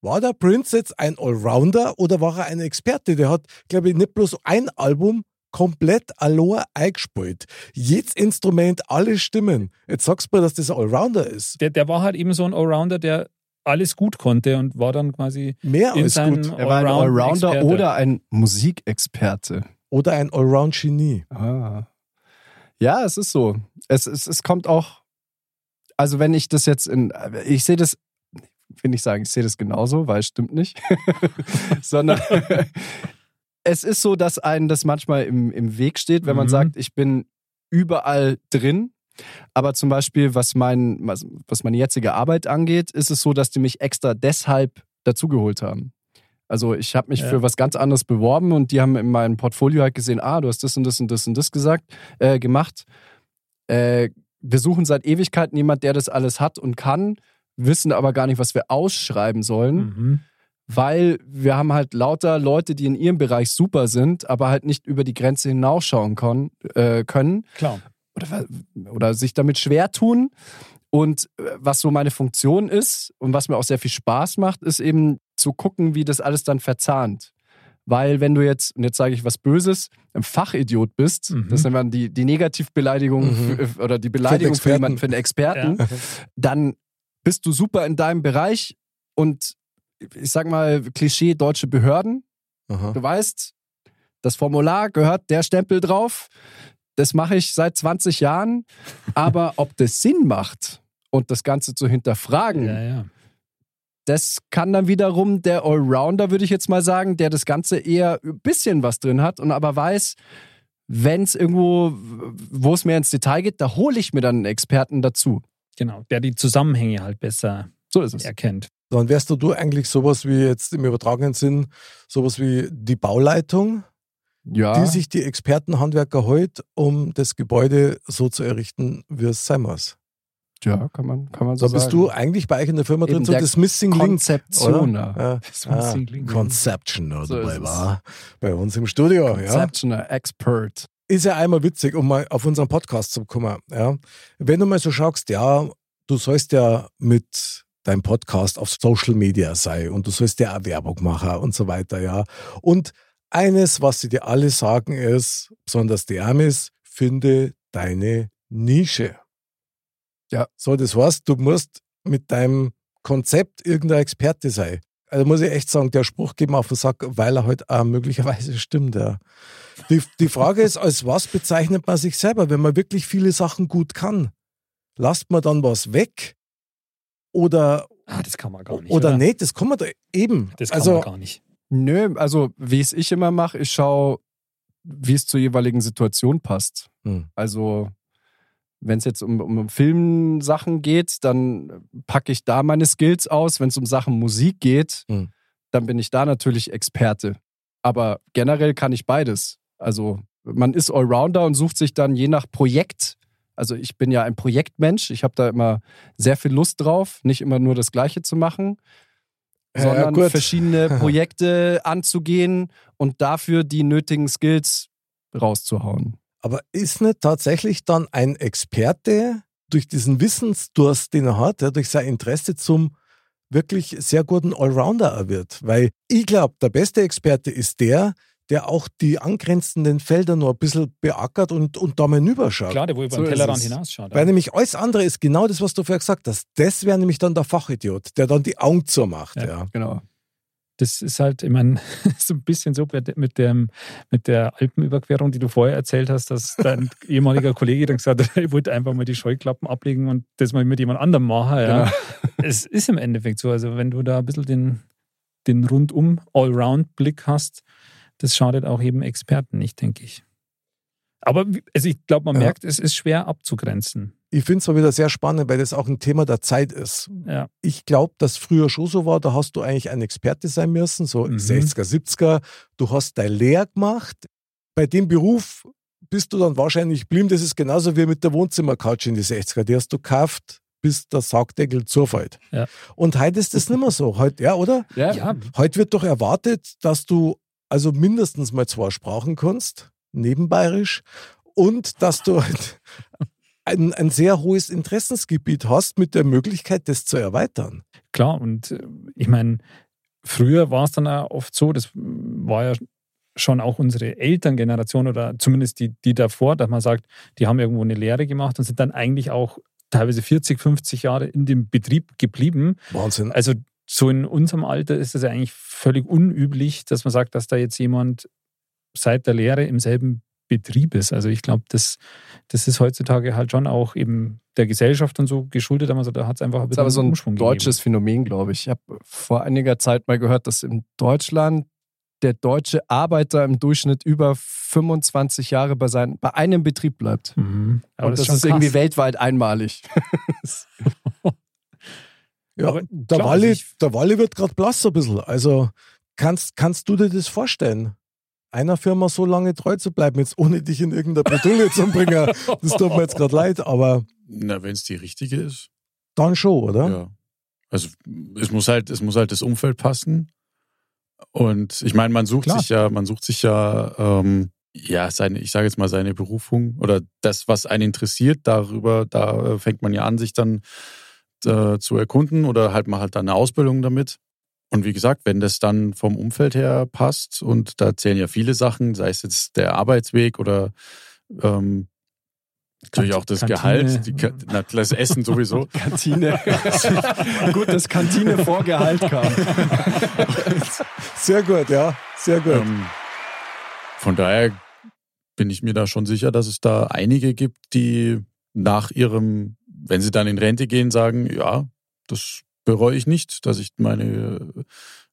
War der Prince jetzt ein Allrounder oder war er ein Experte? Der hat, glaube ich, nicht bloß ein Album komplett allein eingespielt. Jedes Instrument, alle Stimmen. Jetzt sagst du mir, dass das ein Allrounder ist. Der, der war halt eben so ein Allrounder, der alles gut konnte und war dann quasi Mehr als gut. Er war ein Allrounder oder ein Musikexperte. Oder ein Allround-Genie. Ah. Ja, es ist so. Es, es, es kommt auch, also wenn ich das jetzt in, ich sehe das, will nicht sagen, ich sehe das genauso, weil es stimmt nicht, (laughs) sondern (laughs) es ist so, dass einem das manchmal im, im Weg steht, wenn man Mhm. sagt, ich bin überall drin. Aber zum Beispiel, was, mein, was, was meine jetzige Arbeit angeht, ist es so, dass die mich extra deshalb dazugeholt haben. Also ich habe mich Ja. für was ganz anderes beworben und die haben in meinem Portfolio halt gesehen, ah, du hast das und das und das und das gesagt, äh, gemacht. Äh, wir suchen seit Ewigkeiten jemand, der das alles hat und kann, wissen aber gar nicht, was wir ausschreiben sollen, Mhm. weil wir haben halt lauter Leute, die in ihrem Bereich super sind, aber halt nicht über die Grenze hinausschauen kon, äh, können Klar. oder, oder sich damit schwer tun. Und äh, was so meine Funktion ist und was mir auch sehr viel Spaß macht, ist eben zu gucken, wie das alles dann verzahnt. Weil wenn du jetzt, und jetzt sage ich was Böses, ein Fachidiot bist, Mhm. das ist dann die, die Negativbeleidigung Mhm. für, oder die Beleidigung für, jemanden, für einen Experten, Ja. dann bist du super in deinem Bereich und ich sag mal, Klischee deutsche Behörden. Aha. Du weißt, das Formular gehört der Stempel drauf. Das mache ich seit 20 Jahren. (laughs) Aber ob das Sinn macht und das Ganze zu hinterfragen, Ja, ja. das kann dann wiederum der Allrounder, würde ich jetzt mal sagen, der das Ganze eher ein bisschen was drin hat und aber weiß, wenn es irgendwo, wo es mehr ins Detail geht, da hole ich mir dann einen Experten dazu. Genau, der die Zusammenhänge halt besser So ist es. erkennt. Dann wärst du, du eigentlich sowas wie jetzt im übertragenen Sinn, sowas wie die Bauleitung, Ja. die sich die Expertenhandwerker holt, um das Gebäude so zu errichten, wie es sein muss. ja, kann man, kann man so Da bist sagen. du eigentlich bei euch in der Firma drin, Eben so der das Missing Link. Konzeptioner. Oder? Ja. Das Ah, Missing Link. Conceptioner So dabei ist es. war. Bei uns im Studio. Ja. Conceptioner, Expert. Ist ja einmal witzig, um mal auf unseren Podcast zu kommen. Ja. Wenn du mal so schaust, ja, du sollst ja mit deinem Podcast auf Social Media sein und du sollst ja auch Werbung machen und so weiter, ja. Und eines, was sie dir alle sagen, ist, besonders die Amis, finde deine Nische. Ja. So, das heißt, du musst mit deinem Konzept irgendein Experte sein. Also muss ich echt sagen, der Spruch geht mir auf den Sack, weil er halt auch möglicherweise stimmt. Ja. Die, die Frage ist, als was bezeichnet man sich selber, wenn man wirklich viele Sachen gut kann? Lasst man dann was weg? Oder, Ah, das kann man gar nicht. oder nicht? Das kann man da eben. Das kann also, man gar nicht. Nö, also wie es ich immer mache, ich schaue, wie es zur jeweiligen Situation passt. Hm. Also wenn es jetzt um, um Filmsachen geht, dann packe ich da meine Skills aus. Wenn es um Sachen Musik geht, Hm. dann bin ich da natürlich Experte. Aber generell kann ich beides. Also man ist Allrounder und sucht sich dann je nach Projekt. Also ich bin ja ein Projektmensch. Ich habe da immer sehr viel Lust drauf, nicht immer nur das Gleiche zu machen, Ja, sondern gut. verschiedene (laughs) Projekte anzugehen und dafür die nötigen Skills rauszuhauen. Aber ist nicht tatsächlich dann ein Experte durch diesen Wissensdurst, den er hat, ja, durch sein Interesse zum wirklich sehr guten Allrounder er wird? Weil ich glaube, der beste Experte ist der, der auch die angrenzenden Felder noch ein bisschen beackert und, und da mal rüberschaut. Klar, der wo über So den Tellerrand hinausschaut. Weil nämlich alles andere ist genau das, was du vorher gesagt hast. Das wäre nämlich dann der Fachidiot, der dann die Augen zumacht. Ja. Ja. Genau. Das ist halt, ich meine, (laughs) so ein bisschen so mit, dem, mit der Alpenüberquerung, die du vorher erzählt hast, dass dein (laughs) ehemaliger Kollege dann gesagt hat, (laughs) ich wollte einfach mal die Scheuklappen ablegen und das mal mit jemand anderem machen. Ja. Genau. Es ist im Endeffekt so. Also, wenn du da ein bisschen den, den rundum Allround-Blick hast, das schadet auch eben Experten nicht, denke ich. Aber also ich glaube, man Ja. merkt, es ist schwer abzugrenzen. Ich finde es mal wieder sehr spannend, weil das auch ein Thema der Zeit ist. Ja. Ich glaube, dass früher schon so war, da hast du eigentlich ein Experte sein müssen, so Mhm. 60er, 70er. Du hast dein Lehr gemacht. Bei dem Beruf bist du dann wahrscheinlich geblieben. Das ist genauso wie mit der Wohnzimmercouch in die 60er. Die hast du gekauft, bis der Saugdeckel zufällt. Ja. Und heute ist das nicht mehr so. Heute, ja, oder? Ja, Ja, Heute wird doch erwartet, dass du also mindestens mal zwei Sprachen kannst, nebenbayerisch, und dass du halt ein, ein sehr hohes Interessensgebiet hast mit der Möglichkeit, das zu erweitern. Klar, und äh, ich meine, früher war es dann auch oft so, das war ja schon auch unsere Elterngeneration oder zumindest die, die davor, dass man sagt, die haben irgendwo eine Lehre gemacht und sind dann eigentlich auch teilweise 40, 50 Jahre in dem Betrieb geblieben. Wahnsinn. Also so in unserem Alter ist es ja eigentlich völlig unüblich, dass man sagt, dass da jetzt jemand seit der Lehre im selben Betrieb ist. Also ich glaube, das, das ist heutzutage halt schon auch eben der Gesellschaft und so geschuldet, aber so, da hat es einfach ein Das ist bisschen aber so ein Umschwung deutsches Phänomen, glaube ich. Ich habe vor einiger Zeit mal gehört, dass in Deutschland der deutsche Arbeiter im Durchschnitt über 25 Jahre bei, sein, bei einem Betrieb bleibt. gegeben. Mhm. Aber Und das, schon ist irgendwie weltweit einmalig. (laughs) Ja, Aber der, klar, Walli, also ich- der Walli wird gerade blass ein bisschen. Also kannst, kannst du dir das vorstellen? Einer Firma so lange treu zu bleiben, jetzt ohne dich in irgendeine Bredouille zu bringen, das tut mir jetzt gerade leid, aber Na, wenn es die richtige ist. dann schon, oder? Ja. Also es muss halt, es muss halt das Umfeld passen. Und ich meine, man sucht Klar. sich ja, man sucht sich ja, ähm, ja, seine, ich sage jetzt mal seine Berufung oder das, was einen interessiert, darüber, da äh, fängt man ja an, sich dann äh, zu erkunden oder halt mal halt dann eine Ausbildung damit. Und wie gesagt, wenn das dann vom Umfeld her passt und da zählen ja viele Sachen, sei es jetzt der Arbeitsweg oder ähm, Natürlich auch das Kantine. Gehalt, die, na, das Essen sowieso. (laughs) Kantine. (laughs) gut, dass Kantine vor Gehalt kam. (laughs) Sehr gut, ja. Sehr gut. Ähm, von daher bin ich mir da schon sicher, dass es da einige gibt, die nach ihrem, wenn sie dann in Rente gehen, sagen, ja, das bereue ich nicht, dass ich meine,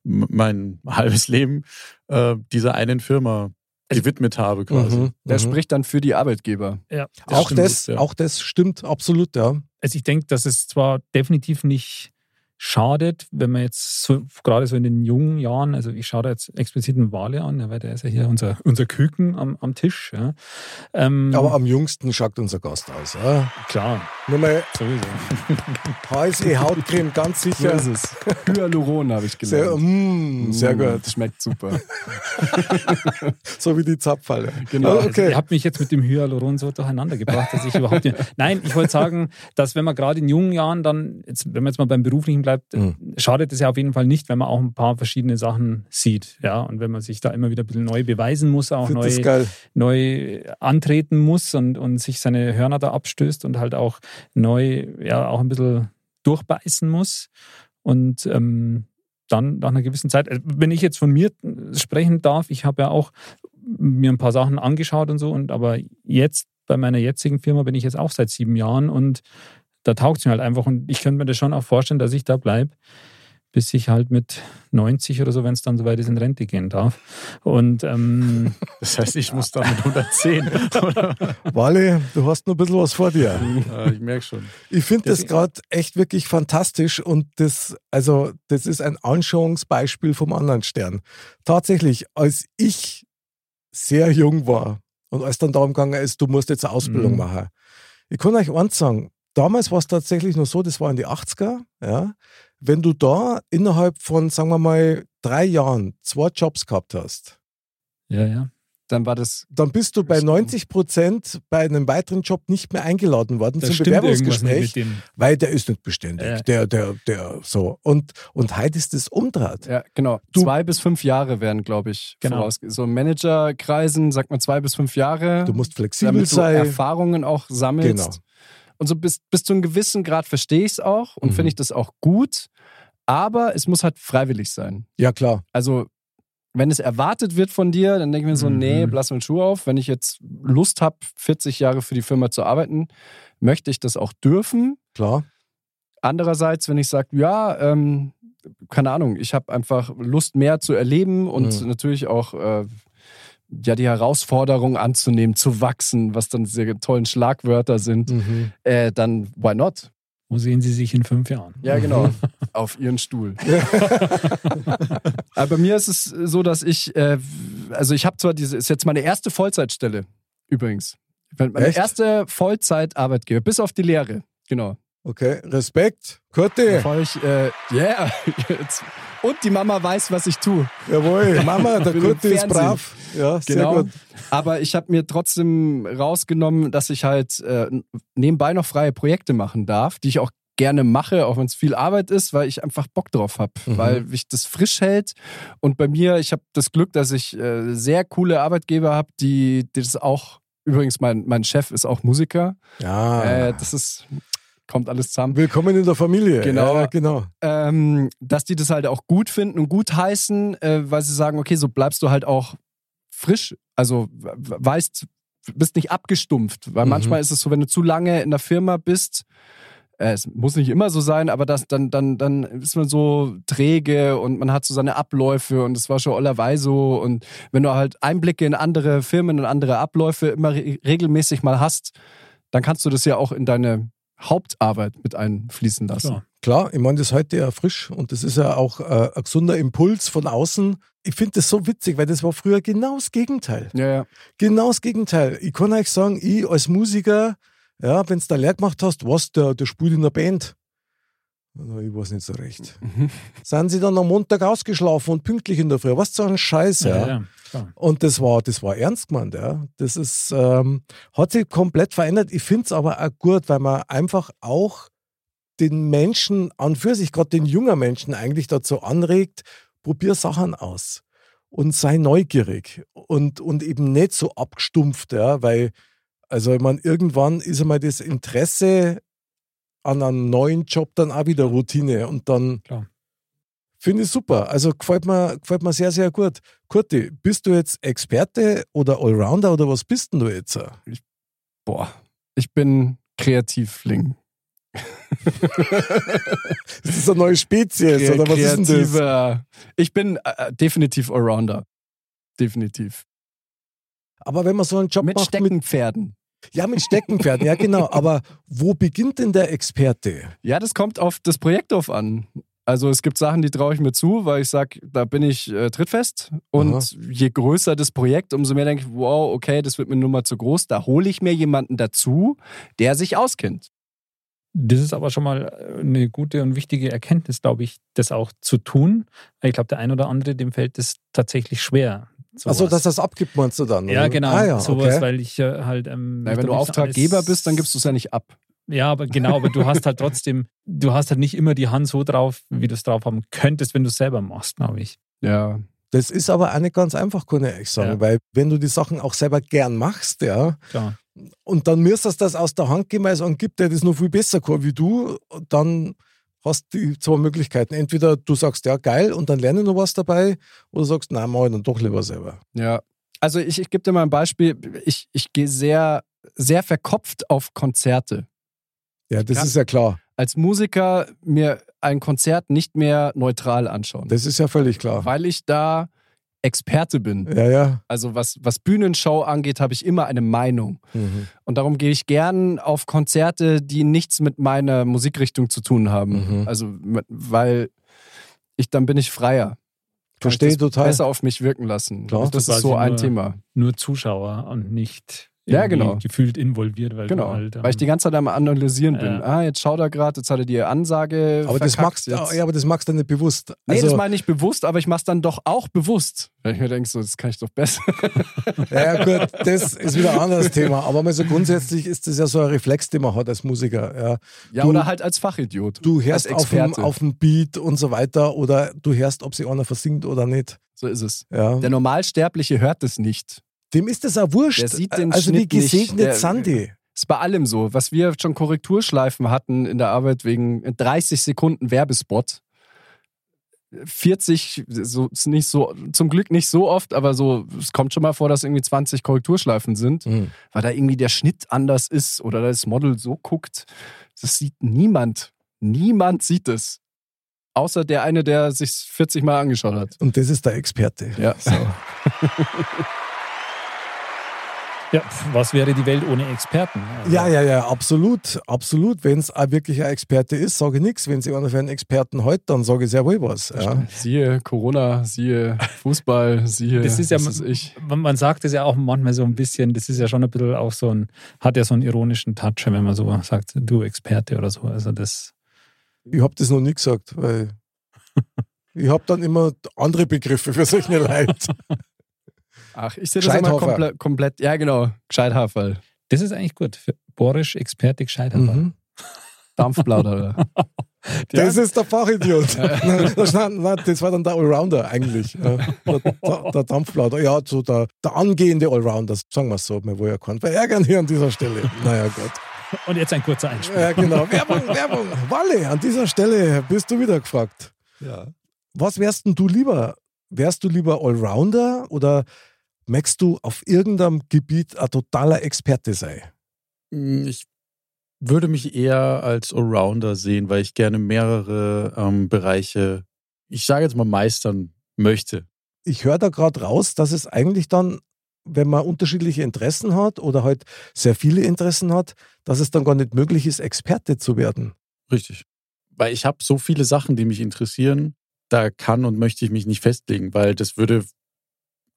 mein halbes Leben äh, dieser einen Firma gewidmet habe quasi. Mhm, Der mhm. spricht dann für die Arbeitgeber. Ja. auch, stimmt, das, ja. auch das stimmt absolut, ja. Also ich denke, dass es zwar definitiv nicht schadet, wenn man jetzt so, gerade so in den jungen Jahren, also ich schaue da jetzt explizit einen Wale an, weil der ist ja hier unser, unser Küken am, am Tisch. Ja. Ähm, Aber am jüngsten schaut unser Gast aus. Ja. klar, Nur mal sowieso. (laughs) HSE Hautcreme, ganz So sicher. ist es. Hyaluron habe ich Sehr, gelernt. mm, sehr Mm, gut. Schmeckt super. (laughs) So wie die Zapfhalle. Genau. Also okay. ihr habt mich jetzt mit dem Hyaluron so durcheinander gebracht, dass ich überhaupt nicht. Nein, ich wollte sagen, dass wenn man gerade in jungen Jahren dann, jetzt, wenn man jetzt mal beim Beruflichen bleibt, Mhm. schadet es ja auf jeden Fall nicht, wenn man auch ein paar verschiedene Sachen sieht. Ja, und wenn man sich da immer wieder ein bisschen neu beweisen muss, auch neu, neu antreten muss und, und sich seine Hörner da abstößt und halt auch neu, ja, auch ein bisschen durchbeißen muss. Und ähm, dann nach einer gewissen Zeit, also wenn ich jetzt von mir sprechen darf, ich habe ja auch mir ein paar Sachen angeschaut und so, und aber jetzt bei meiner jetzigen Firma bin ich jetzt auch seit sieben Jahren und da taugt es mir halt einfach und ich könnte mir das schon auch vorstellen, dass ich da bleibe, bis ich halt mit 90 oder so, wenn es dann soweit ist, in Rente gehen darf. Und ähm, (laughs) Das heißt, ich muss da mit 110. oder? Wale, du hast noch ein bisschen was vor dir. Ja, ich merke schon. Ich finde das gerade echt wirklich fantastisch und das, also, das ist ein Anschauungsbeispiel vom anderen Stern. Tatsächlich, als ich sehr jung war und als dann darum gegangen ist, du musst jetzt eine Ausbildung Mhm. machen. Ich kann euch eins sagen, damals war es tatsächlich nur so, das war in die 80er, ja. Wenn du da innerhalb von, sagen wir mal, drei Jahren zwei Jobs gehabt hast, ja, ja. Dann war das. dann bist du bei Stimmt. 90 Prozent bei einem weiteren Job nicht mehr eingeladen worden Da zum Bewerbungsgespräch. Weil der ist nicht beständig. Ja. Der, der, der, so. Und, und heute ist das umdraht. Ja, genau. Du- zwei bis fünf Jahre werden, glaube ich, Genau. voraus. So Managerkreisen sagt man zwei bis fünf Jahre. Du musst flexibel damit du sein. Erfahrungen auch sammelst. Genau. Und so bis, bis zu einem gewissen Grad verstehe ich es auch und Mhm. finde ich das auch gut. Aber es muss halt freiwillig sein. Ja, klar. Also, wenn es erwartet wird von dir, dann denke ich mir so, Mhm. nee, blass mir den Schuh auf. Wenn ich jetzt Lust habe, 40 Jahre für die Firma zu arbeiten, möchte ich das auch dürfen. Klar. Andererseits, wenn ich sage, ja, ähm, keine Ahnung, ich habe einfach Lust, mehr zu erleben und Mhm. natürlich auch äh, ja, die Herausforderung anzunehmen, zu wachsen, was dann diese tollen Schlagwörter sind, Mhm. äh, dann why not? Wo sehen Sie sich in fünf Jahren? Ja, genau. (laughs) Auf ihren Stuhl. (laughs) Aber bei mir ist es so, dass ich, äh, also ich habe zwar diese, ist jetzt meine erste Vollzeitstelle übrigens. Meine Echt? erste Vollzeitarbeitgeber, bis auf die Lehre. Genau. Okay, Respekt. Kurti. Bevor ich, äh, yeah. (laughs) Jetzt. Und die Mama weiß, was ich tue. Jawohl, Mama, der (laughs) Kurti ist brav. Ja, sehr Genau. gut. Aber ich habe mir trotzdem rausgenommen, dass ich halt äh, nebenbei noch freie Projekte machen darf, die ich auch gerne mache, auch wenn es viel Arbeit ist, weil ich einfach Bock drauf habe, Mhm. weil mich das frisch hält. Und bei mir, ich habe das Glück, dass ich äh, sehr coole Arbeitgeber habe, die, die das auch, übrigens mein, mein Chef ist auch Musiker. Ja. Äh, das ist, kommt alles zusammen. Willkommen in der Familie. Genau. Ja, genau. ähm, dass die das halt auch gut finden und gut heißen, äh, weil sie sagen, okay, so bleibst du halt auch frisch. Also we- weißt, bist nicht abgestumpft. Weil Mhm. manchmal ist es so, wenn du zu lange in der Firma bist, äh, es muss nicht immer so sein, aber das, dann, dann, dann ist man so träge und man hat so seine Abläufe und es war schon allerweise so. Und wenn du halt Einblicke in andere Firmen und andere Abläufe immer re regelmäßig mal hast, dann kannst du das ja auch in deine Hauptarbeit mit einfließen lassen. Klar. Klar, ich meine, das ist heute ja frisch und das ist ja auch äh, ein gesunder Impuls von außen. Ich finde das so witzig, weil das war früher genau das Gegenteil. Ja, ja. Genau das Gegenteil. Ich kann euch sagen, ich als Musiker, ja, wenn du da leer gemacht hast, was, der, der spielt in der Band. Na, Ich weiß nicht so recht. Sind sie dann am Montag ausgeschlafen und pünktlich in der Früh? Was so ein Scheiß, ja. Ja, ja, klar. Und das war, das war ernst gemeint, ja. Das ist, ähm, hat sich komplett verändert. Ich finde es aber auch gut, weil man einfach auch den Menschen an für sich, gerade den jungen Menschen eigentlich dazu anregt, probier Sachen aus und sei neugierig und, und eben nicht so abgestumpft, ja, weil Also ich meine, irgendwann ist einmal das Interesse an einem neuen Job dann auch wieder Routine und dann Klar. finde ich super. Also gefällt mir, gefällt mir sehr, sehr gut. Kurti, bist du jetzt Experte oder Allrounder oder was bist denn du jetzt? Boah, ich bin Kreativling. (laughs) Ist das eine neue Spezies oder was ist denn das? Ich bin äh, definitiv Allrounder. Definitiv. Aber wenn man so einen Job Mit macht mit, Steckenpferden. Ja, mit Steckenpferden, ja genau. (laughs) Aber wo beginnt denn der Experte? Ja, das kommt auf das Projekt drauf an. Also es gibt Sachen, die traue ich mir zu, weil ich sage, da bin ich äh, trittfest. Und Aha. je größer das Projekt, umso mehr denke ich, wow, okay, das wird mir nur mal zu groß. Da hole ich mir jemanden dazu, der sich auskennt. Das ist aber schon mal eine gute und wichtige Erkenntnis, glaube ich, das auch zu tun. Ich glaube, der ein oder andere, dem fällt es tatsächlich schwer. Also, sowas. dass das abgibt, meinst du dann? ja, genau, Ah, ja, sowas, okay. weil ich äh, halt. Ähm, Na, wenn du Auftraggeber alles- bist, dann gibst du es ja nicht ab. Ja, aber genau, aber du hast halt (laughs) trotzdem, du hast halt nicht immer die Hand so drauf, wie du es drauf haben könntest, wenn du es selber machst, glaube ich. Ja. Das ist aber auch nicht ganz einfach, kann ich ehrlich sagen. Ja. Weil wenn du die Sachen auch selber gern machst, ja, Klar. und dann müsstest du das aus der Hand geben, weil es einen gibt, der das noch viel besser kann wie du, dann hast du die zwei Möglichkeiten. Entweder du sagst, ja, geil, und dann lerne ich noch was dabei, oder sagst, nein, mach ich dann doch lieber selber. Ja. Also ich, ich gebe dir mal ein Beispiel. Ich, ich gehe sehr, sehr verkopft auf Konzerte. Ja, das ist ja klar. Als Musiker mir ein Konzert nicht mehr neutral anschauen. Das ist ja völlig klar. weil ich da Experte bin. Ja, ja. Also was, was Bühnenshow angeht, habe ich immer eine Meinung. Mhm. Und darum gehe ich gern auf Konzerte, die nichts mit meiner Musikrichtung zu tun haben. Mhm. Also weil ich dann bin ich freier. Verstehe ich das total. Besser auf mich wirken lassen. Klar. das ist so ein nur- Thema. Nur Zuschauer und nicht Ja, genau. gefühlt involviert, weil Genau. du halt. Weil ich die ganze Zeit am Analysieren bin. Ja. Ah, jetzt schaut er gerade, jetzt hat er die Ansage. Aber das, magst, jetzt. ja, aber das magst du nicht bewusst. Nee, Also, das meine ich bewusst, aber ich mache es dann doch auch bewusst. Weil ich mir denke, so, das kann ich doch besser. (laughs) Ja, gut, das ist wieder ein anderes Thema. Aber mal so grundsätzlich ist das ja so ein Reflex, den man hat als Musiker. Ja. Ja, Du- oder halt als Fachidiot. Du hörst auf dem, auf dem Beat und so weiter oder du hörst, ob sie einer versingt oder nicht. So ist es. Ja. Der Normalsterbliche hört es nicht. Dem ist das auch wurscht. Der sieht den also wie Schnitt nicht. gesegnet die. Ist bei allem so. Was wir schon Korrekturschleifen hatten in der Arbeit wegen 30 Sekunden Werbespot. 40, so, ist nicht so, zum Glück nicht so oft, aber so, es kommt schon mal vor, dass irgendwie 20 Korrekturschleifen sind, Mhm. weil da irgendwie der Schnitt anders ist oder das Model so guckt. Das sieht niemand. Niemand sieht es. Außer der eine, der sich 40 Mal angeschaut hat. Und das ist der Experte. Ja. So. (laughs) Ja, was wäre die Welt ohne Experten? Also, Ja, ja, ja, absolut. Absolut. Wenn es wirklich ein Experte ist, sage ich nichts. Wenn sie einer für einen Experten hält, dann sage ich sehr wohl was. Ja. Siehe Corona, siehe Fußball, siehe Das ist ja, ich. man, man sagt es ja auch manchmal so ein bisschen, das ist ja schon ein bisschen auch so ein, hat ja so einen ironischen Touch, wenn man so sagt, du Experte oder so. Also das, Ich habe das noch nie gesagt, weil (laughs) ich habe dann immer andere Begriffe für solche Leute. (laughs) Ach, ich sehe das immer Gescheithafer. komplett, ja genau, Gescheithaferl. das ist eigentlich gut. Für Borisch, Experte, gescheitert. Mhm. (laughs) Dampfplauderer. Das ist der Fachidiot. (laughs) (laughs) Das, war dann der Allrounder eigentlich. Ja. Der, der, der Dampfplauder. Ja, so der, der angehende Allrounder, sagen wir es so, mir wohl erkannt. Verärgern hier an dieser Stelle. Naja, Gott. Und jetzt ein kurzer Einspruch. Ja, genau. Werbung, Werbung. Walle, an dieser Stelle bist du wieder gefragt. Ja. Was wärst denn du lieber? Wärst du lieber Allrounder oder möchtest du auf irgendeinem Gebiet ein totaler Experte sein? Mm, Ich würde mich eher als Allrounder sehen, weil ich gerne mehrere ähm, Bereiche, ich sage jetzt mal, meistern möchte. ich höre da gerade raus, dass es eigentlich dann, wenn man unterschiedliche Interessen hat oder halt sehr viele Interessen hat, dass es dann gar nicht möglich ist, Experte zu werden. Richtig. Weil ich habe so viele Sachen, die mich interessieren, da kann und möchte ich mich nicht festlegen, weil das würde,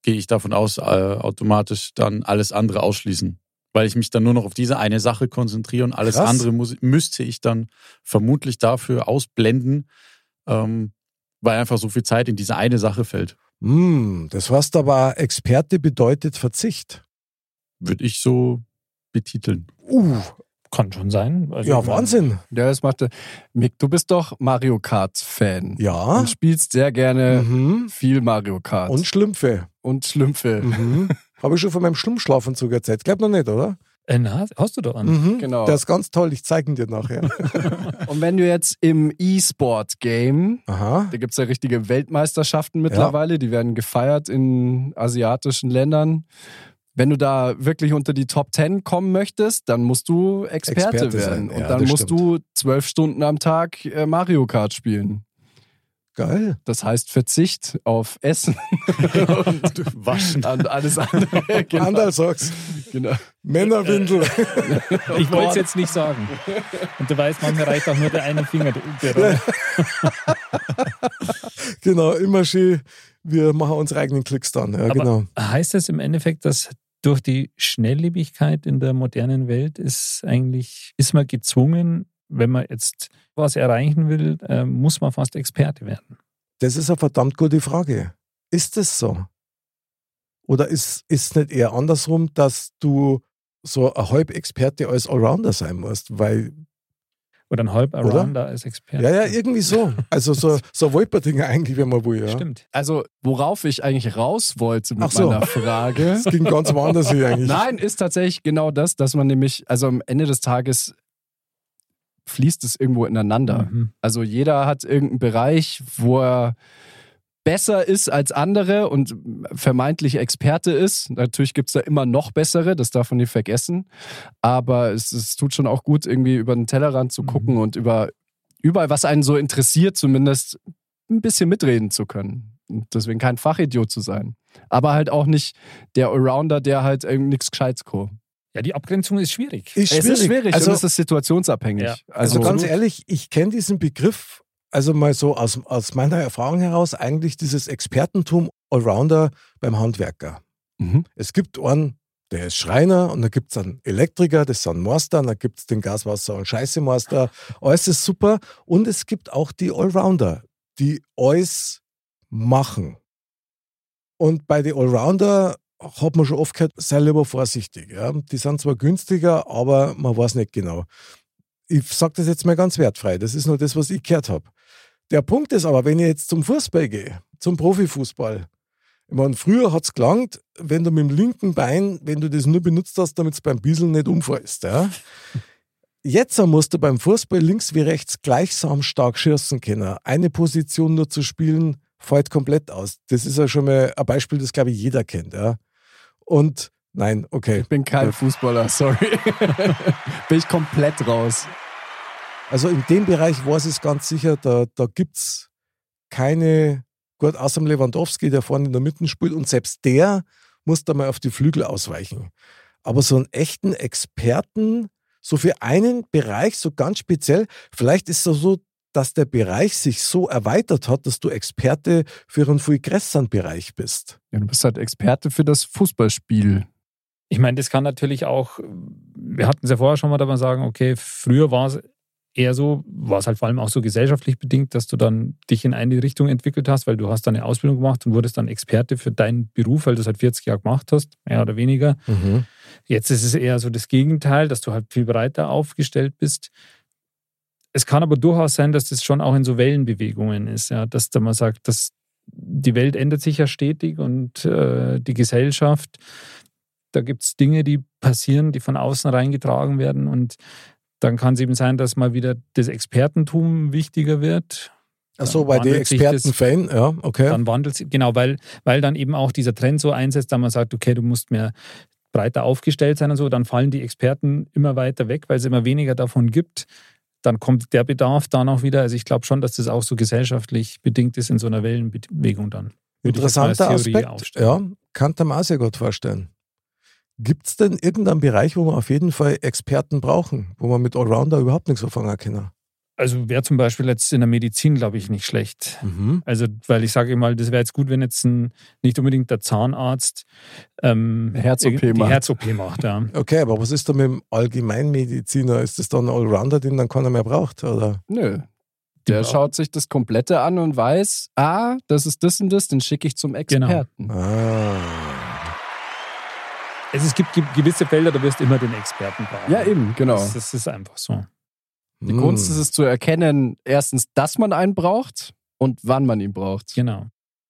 gehe ich davon aus, äh, automatisch dann alles andere ausschließen. Weil ich mich dann nur noch auf diese eine Sache konzentriere und alles Krass. andere muss, müsste ich dann vermutlich dafür ausblenden, ähm, weil einfach so viel Zeit in diese eine Sache fällt. Hm, das heißt aber, Experte bedeutet Verzicht. Würde ich so betiteln. Uh, Kann schon sein. Also, ja, Wahnsinn. Ja, das macht er. Mick, du bist doch Mario Kart-Fan. Ja. Und spielst sehr gerne Mhm. viel Mario Kart. Und Schlümpfe. Und Schlümpfe. Mhm. (laughs) Habe ich schon von meinem Schlummschlafanzug erzählt? Glaub noch nicht, oder? Äh, na, hast du doch einen. Mhm. Genau. Der ist ganz toll, ich zeige ihn dir nachher. (laughs) Und wenn du jetzt im E-Sport-Game, da gibt es ja richtige Weltmeisterschaften mittlerweile, die werden gefeiert in asiatischen Ländern. Wenn du da wirklich unter die Top 10 kommen möchtest, dann musst du Experte, Experte werden. sein, Und ja, dann musst stimmt. du zwölf Stunden am Tag äh, Mario Kart spielen. Geil. Das heißt Verzicht auf Essen (laughs) (laughs) und Waschen. an alles andere. (laughs) genau. Anderl sag's. genau. Männerwindel. Ich wollte es jetzt nicht sagen. Und du weißt, manchmal reicht auch nur der eine Finger. Der, genau, immer schön. Wir machen unsere eigenen Klicks dann. Ja, Aber genau. heißt das im Endeffekt, dass durch die Schnelllebigkeit in der modernen Welt ist eigentlich, ist man gezwungen, wenn man jetzt was erreichen will, äh, muss man fast Experte werden. Das ist eine verdammt gute Frage. Ist es so? Oder ist es nicht eher andersrum, dass du so ein Halbexperte als Allrounder sein musst? Weil, Oder ein Halb-Arounder als Experte. ja, ja, irgendwie so. Also so, (laughs) so ein Wolperdinger eigentlich, wenn man will. Ja. Stimmt. Also, worauf ich eigentlich raus wollte mit Ach so. meiner Frage. (laughs) Das ging ganz woanders hier eigentlich. Nein, ist tatsächlich genau das, dass man nämlich, also am Ende des Tages fließt es irgendwo ineinander. Mhm. Also jeder hat irgendeinen Bereich, wo er besser ist als andere und vermeintlich Experte ist. Natürlich gibt es da immer noch bessere, das darf man nicht vergessen. Aber es, es tut schon auch gut, irgendwie über den Tellerrand zu gucken und über überall, was einen so interessiert, zumindest ein bisschen mitreden zu können. Und deswegen kein Fachidiot zu sein. Aber halt auch nicht der Allrounder, der halt irgendwie nichts Gescheites kann. Ja, die Abgrenzung ist schwierig. Ist Es ist schwierig Also, und es ist situationsabhängig. Ja. also ganz absolut. ehrlich, ich kenne diesen Begriff, also mal so aus, aus meiner Erfahrung heraus, eigentlich dieses Expertentum Allrounder beim Handwerker. Mhm. Es gibt einen, der ist Schreiner und da gibt es einen Elektriker, das ist ein Meister, und da gibt es den Gaswasser- und Scheißemeister. Alles ist super. Und es gibt auch die Allrounder, die alles machen. Und bei den Allrounder hat man schon oft gehört, sei lieber vorsichtig. Ja? Die sind zwar günstiger, aber man weiß nicht genau. Ich sage das jetzt mal ganz wertfrei. Das ist nur das, was ich gehört habe. Der Punkt ist aber, wenn ich jetzt zum Fußball gehe, zum Profifußball, ich meine, früher hat es gelangt, wenn du mit dem linken Bein, wenn du das nur benutzt hast, damit es beim Bieseln nicht umfällst. Ja? (laughs) Jetzt musst du beim Fußball links wie rechts gleichsam stark schießen können. Eine Position nur zu spielen, fällt komplett aus. Das ist ja schon mal ein Beispiel, das glaube ich jeder kennt. Ja? Und nein, okay. Ich bin kein Fußballer, sorry. (laughs) bin ich komplett raus. Also in dem Bereich ich es ganz sicher, da, da gibt es keine, gut, außer Lewandowski, der vorne in der Mitte spielt und selbst der muss da mal auf die Flügel ausweichen. Aber so einen echten Experten, so für einen Bereich, so ganz speziell, vielleicht ist es so, dass der Bereich sich so erweitert hat, dass du Experte für einen viel größeren Bereich bist. Ja, du bist halt Experte für das Fußballspiel. Ich meine, das kann natürlich auch, wir hatten es ja vorher schon mal, da mal sagen, okay, früher war es eher so, war es halt vor allem auch so gesellschaftlich bedingt, dass du dann dich in eine Richtung entwickelt hast, weil du hast dann eine Ausbildung gemacht und wurdest dann Experte für deinen Beruf, weil du es halt 40 Jahre gemacht hast, mehr oder weniger. Jetzt ist es eher so das Gegenteil, dass du halt viel breiter aufgestellt bist. Es kann aber durchaus sein, dass das schon auch in so Wellenbewegungen ist, ja, dass da man sagt, dass die Welt ändert sich ja stetig und äh, die Gesellschaft, da gibt es Dinge, die passieren, die von außen reingetragen werden und dann kann es eben sein, dass mal wieder das Expertentum wichtiger wird. Achso, Dann bei den Experten-Fan, ja, okay. Dann wandelt sich, genau, weil, weil dann eben auch dieser Trend so einsetzt, da man sagt, okay, du musst mehr breiter aufgestellt sein und so, dann fallen die Experten immer weiter weg, weil es immer weniger davon gibt. Dann kommt der Bedarf dann auch wieder. Also ich glaube schon, dass das auch so gesellschaftlich bedingt ist in so einer Wellenbewegung dann. Interessanter Aspekt. aufstellen. Ja, kann der mir auch sehr gut vorstellen. Gibt es denn irgendeinen Bereich, wo wir auf jeden Fall Experten brauchen, wo man mit Allrounder überhaupt nichts anfangen können? Also wäre zum Beispiel jetzt in der Medizin, glaube ich, nicht schlecht. Also, weil ich sage mal, das wäre jetzt gut, wenn jetzt ein, nicht unbedingt der Zahnarzt ähm, Herz-OP die macht. Herz-OP macht. Ja. (laughs) Okay, aber was ist da mit dem Allgemeinmediziner? Ist das dann ein Allrounder, den dann keiner mehr braucht? Oder? Nö. Der schaut sich das Komplette an und weiß, ah, das ist das und das, den schicke ich zum Experten. Ah. Also es gibt ge- gewisse Felder, da wirst du immer den Experten brauchen. Ja, eben, genau. Das, das ist einfach so. Die Hm. Kunst ist es zu erkennen, erstens, dass man einen braucht und wann man ihn braucht. Genau.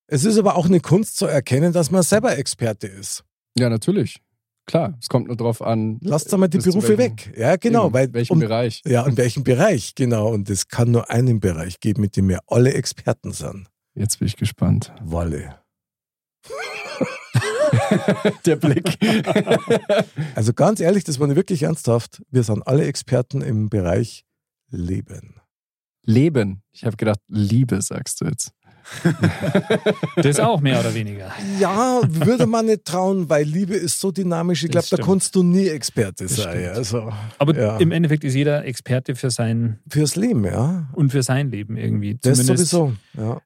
Es ist aber auch eine Kunst zu erkennen, dass man selber Experte ist. Ja, natürlich. Klar, es kommt nur drauf an. Lasst einmal die Berufe welchem- weg. Ja, genau. Eben, weil, welchen um, Bereich. Ja, in welchem Bereich, genau. Und es kann nur einen Bereich geben, mit dem wir alle Experten sind. Jetzt bin ich gespannt. Walle. (laughs) Der Blick. (laughs) Also ganz ehrlich, das war nicht wirklich ernsthaft. Wir sind alle Experten im Bereich Leben. Leben. Ich habe gedacht, Liebe, sagst du jetzt. (laughs) Das auch mehr oder weniger. Ja, würde man nicht trauen, weil Liebe ist so dynamisch. Ich glaube, da kannst du nie Experte Das sein. stimmt. Also Aber Ja. im Endeffekt ist jeder Experte für sein fürs Leben, ja. und für sein Leben irgendwie. Das Zumindest, sowieso. Ja.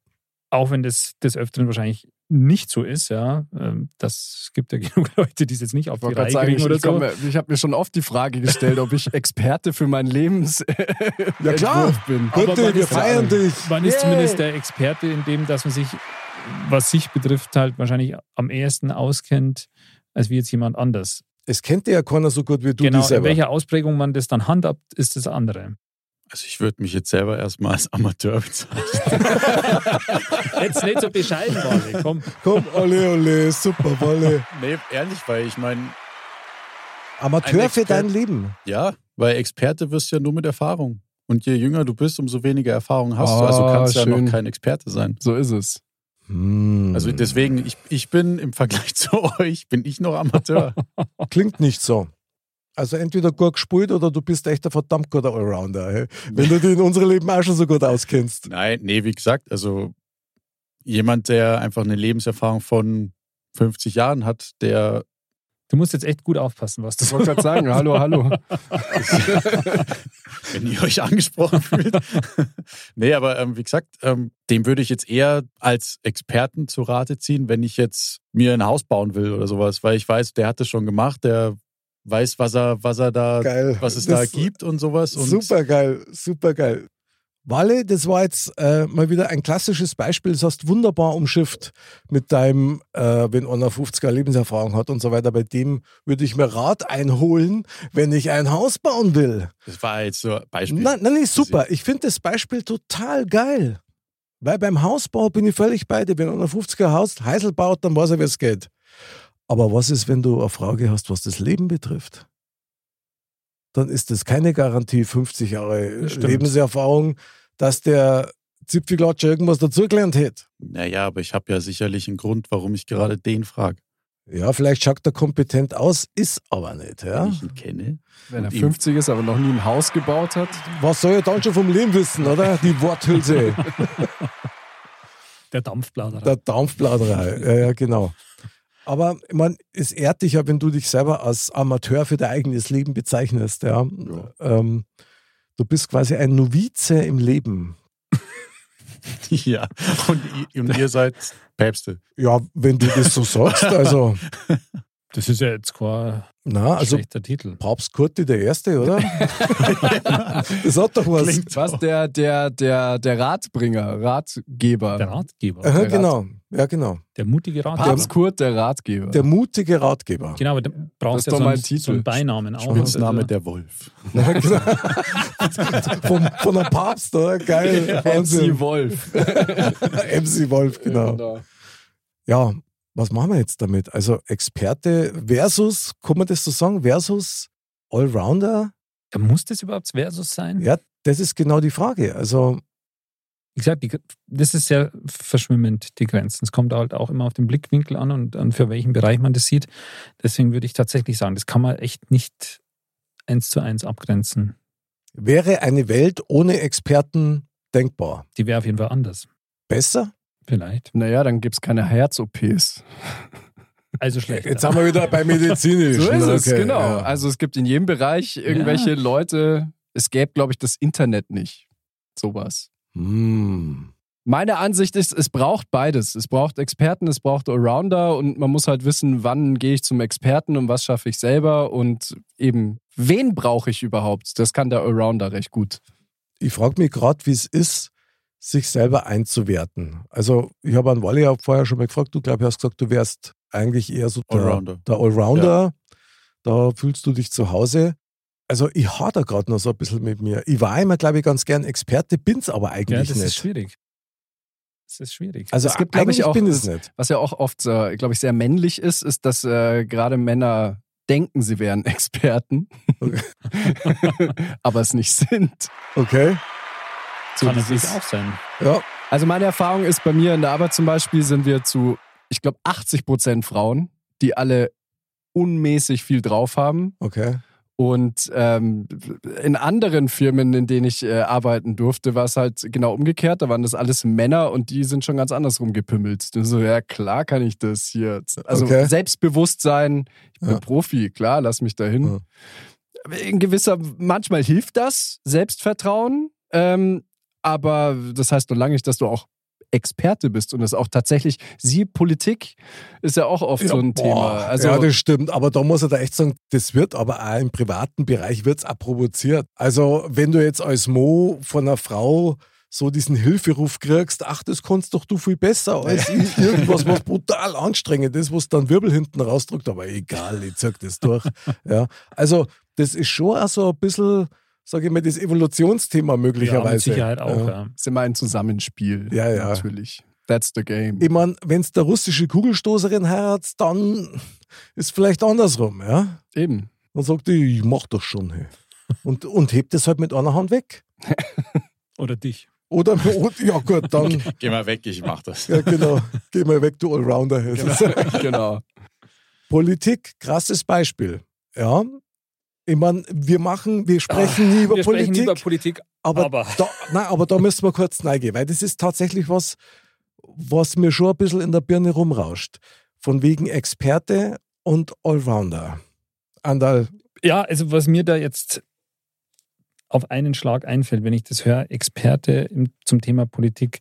Auch wenn das des Öfteren wahrscheinlich nicht so ist, ja. Ähm, Das gibt ja (laughs) genug Leute, die es jetzt nicht auf Ich die wollte Reihe gerade sagen, kriegen ich, oder ich, so. komm mir- ich habe mir schon oft die Frage gestellt, ob ich Experte für mein Lebens (laughs) Ja, klar. Bin. Aber Bitte, man wir ist- feiern dich. Man ist zumindest der Experte in dem, dass man sich, was sich betrifft, halt wahrscheinlich am ehesten auskennt, als wie jetzt jemand anders. Es kennt ja keiner so gut wie du genau, dich in selber. welcher Ausprägung man das dann handhabt, ist das andere. Also ich würde mich jetzt selber erstmal als Amateur (laughs) bezeichnen. Jetzt nicht so bescheiden, Wally, komm. Komm, ole, ole, super, Wolle. nee, ehrlich, weil ich meine, Amateur für dein Leben. ja, weil Experte wirst du ja nur mit Erfahrung. Und je jünger du bist, umso weniger Erfahrung hast du. Also Ah, kannst du ja noch kein Experte sein. So ist es. Hm. Also deswegen, ich, ich bin im Vergleich (laughs) zu euch, bin ich noch Amateur. Klingt nicht so. Also entweder gut gespielt oder du bist echt ein verdammt guter Allrounder. Hey? Wenn du dich in unserem Leben auch schon so gut auskennst. Nein, nee, wie gesagt, also jemand, der einfach eine Lebenserfahrung von 50 Jahren hat, der, Du musst jetzt echt gut aufpassen, was du Ich wollte gerade sagen, hallo, hallo. (laughs) wenn ihr euch angesprochen fühlt. nee, aber ähm, wie gesagt, ähm, dem würde ich jetzt eher als Experten zu Rate ziehen, wenn ich jetzt mir ein Haus bauen will oder sowas, weil ich weiß, der hat das schon gemacht, der weiß, was er, was er da, Geil. was es Das- da gibt und sowas. Und Super geil, super geil. Walle, das war jetzt äh, mal wieder ein klassisches Beispiel. Das hast wunderbar umschifft mit deinem, äh, wenn einer 50er Lebenserfahrung hat und so weiter. Bei dem würde ich mir Rat einholen, wenn ich ein Haus bauen will. Das war jetzt so ein Beispiel. Nein, nein, nee, super. Ich finde das Beispiel total geil. Weil beim Hausbau bin ich völlig bei dir. Wenn einer 50er Haus Heisel baut, dann weiß er, wie es geht. Aber was ist, wenn du eine Frage hast, was das Leben betrifft? Dann ist das keine Garantie, 50 Jahre Das stimmt. Lebenserfahrung, dass der Zipfelklatscher irgendwas dazugelernt hätte. Naja, aber ich habe ja sicherlich einen Grund, warum ich gerade den frage. Ja, vielleicht schaut er kompetent aus, ist aber nicht. Ja? Wenn ich ihn kenne. Wenn er Und ihm- 50 ist, aber noch nie ein Haus gebaut hat. Was soll er dann schon vom Leben wissen, oder? Die Worthülse. (laughs) Der Dampfplauderer. Der Dampfplauderei, ja, ja, genau. Aber ich meine, es ehrt dich ja, wenn du dich selber als Amateur für dein eigenes Leben bezeichnest. Ja. Ähm, du bist quasi ein Novize im Leben. (laughs) Ja, und, und ihr seid Päpste. Ja, wenn du das so sagst, also, (laughs) Das ist ja jetzt kein na, also schlechter Titel. Papst Kurti der Erste, oder? (laughs) das hat doch was. Klingt Was? Der, der, der, der Ratbringer, Ratgeber. Der Ratgeber. Aha, der genau, ja, genau. Der mutige Ratgeber. Papst Kurt, der Ratgeber. Der mutige Ratgeber. Genau, aber da brauchst ist ja doch so einen, Titel. so einen Beinamen auch. Spitzname Also, der Wolf. (laughs) Ja, genau. Vom, von einem Papst, oder? Geil. (laughs) MC Wolf. (laughs) MC Wolf, genau. Ja, was machen wir jetzt damit? Also Experte versus, kann man das so sagen, versus Allrounder? Ja, Muss das überhaupt Versus sein? Ja, das ist genau die Frage. Also, Wie gesagt, die, das ist sehr verschwimmend, die Grenzen. Es kommt halt auch immer auf den Blickwinkel an und an für welchen Bereich man das sieht. Deswegen würde ich tatsächlich sagen, das kann man echt nicht eins zu eins abgrenzen. wäre eine Welt ohne Experten denkbar? Die wäre auf jeden Fall anders. Besser? Vielleicht. Naja, dann gibt es keine Herz-OPs. Also schlecht. Jetzt haben wir wieder bei medizinisch. So ist es, Okay, genau. ja. Also es gibt in jedem Bereich irgendwelche Leute, es gäbe, glaube ich, das Internet nicht. Sowas. Hm. Meine Ansicht ist, es braucht beides. Es braucht Experten, es braucht Allrounder und man muss halt wissen, wann gehe ich zum Experten und was schaffe ich selber und eben, wen brauche ich überhaupt? Das kann der Allrounder recht gut. Ich frage mich gerade, wie es ist, sich selber einzuwerten. Also, ich habe an Wally ja vorher schon mal gefragt, du glaube, hast gesagt, du wärst eigentlich eher so der Allrounder. Der Allrounder, da fühlst du dich zu Hause. Also ich hader gerade noch so ein bisschen mit mir. Ich war immer, glaube ich, ganz gern Experte, bin's aber ja, eigentlich das ist nicht. schwierig. Das ist schwierig. Also Es gibt, eigentlich ich, auch- bin ich es nicht. Was ja auch oft, äh, glaube ich, sehr männlich ist, ist, dass äh, gerade Männer denken, sie wären (laughs) Experten, (laughs) aber es nicht sind. Okay. So Kann natürlich auch sein. Ja. Also meine Erfahrung ist bei mir in der Arbeit zum Beispiel sind wir zu, ich glaube, 80 Prozent Frauen, die alle unmäßig viel drauf haben. Okay. Und ähm, in anderen Firmen, in denen ich äh, arbeiten durfte, war es halt genau umgekehrt. Da waren das alles Männer und die sind schon ganz andersrum gepümmelt. Und so, ja klar kann ich das hier. Also Okay. Selbstbewusstsein, ich bin Ja. Profi, klar, lass mich dahin. In gewisser, manchmal hilft das, Selbstvertrauen. Ähm, aber das heißt noch lange nicht, dass du auch Experte bist und das auch tatsächlich, sie Politik ist ja auch oft so ein boah, Thema. Also ja, das stimmt. Aber da muss er da echt sagen, das wird aber auch im privaten Bereich wird's auch provoziert. Also, wenn du jetzt als Mo von einer Frau so diesen Hilferuf kriegst, ach, das kannst doch du viel besser als (laughs) ich. Irgendwas, was brutal anstrengend ist, was dann Wirbel hinten rausdrückt, aber egal, ich zieh das durch. Ja. Also, das ist schon auch so ein bisschen, sage ich mal, das Evolutionsthema Ja, möglicherweise. mit Sicherheit auch. Ja. Ja. ist immer ein Zusammenspiel. Ja, ja. Natürlich. That's the game. Ich meine, wenn es der russische Kugelstoßerin heiratet, dann ist vielleicht andersrum, ja. Eben. Dann sagt die, ich mach das schon. Hey. Und, und hebt es halt mit einer Hand weg. (laughs) Oder dich. Oder, ja gut, dann, (laughs) Geh mal weg, ich mach das. ja genau, geh mal weg, du Allrounder. hey. (laughs) genau. Politik, krasses Beispiel. Ja, ich meine, wir machen, wir sprechen nie über Wir Politik, sprechen über Politik, aber, aber- Da, nein, aber da müssen wir kurz reingehen, weil das ist tatsächlich was, was mir schon ein bisschen in der Birne rumrauscht. Von wegen Experte und Allrounder. Andal, Ja, also was mir da jetzt auf einen Schlag einfällt, wenn ich das höre, Experte im, zum Thema Politik,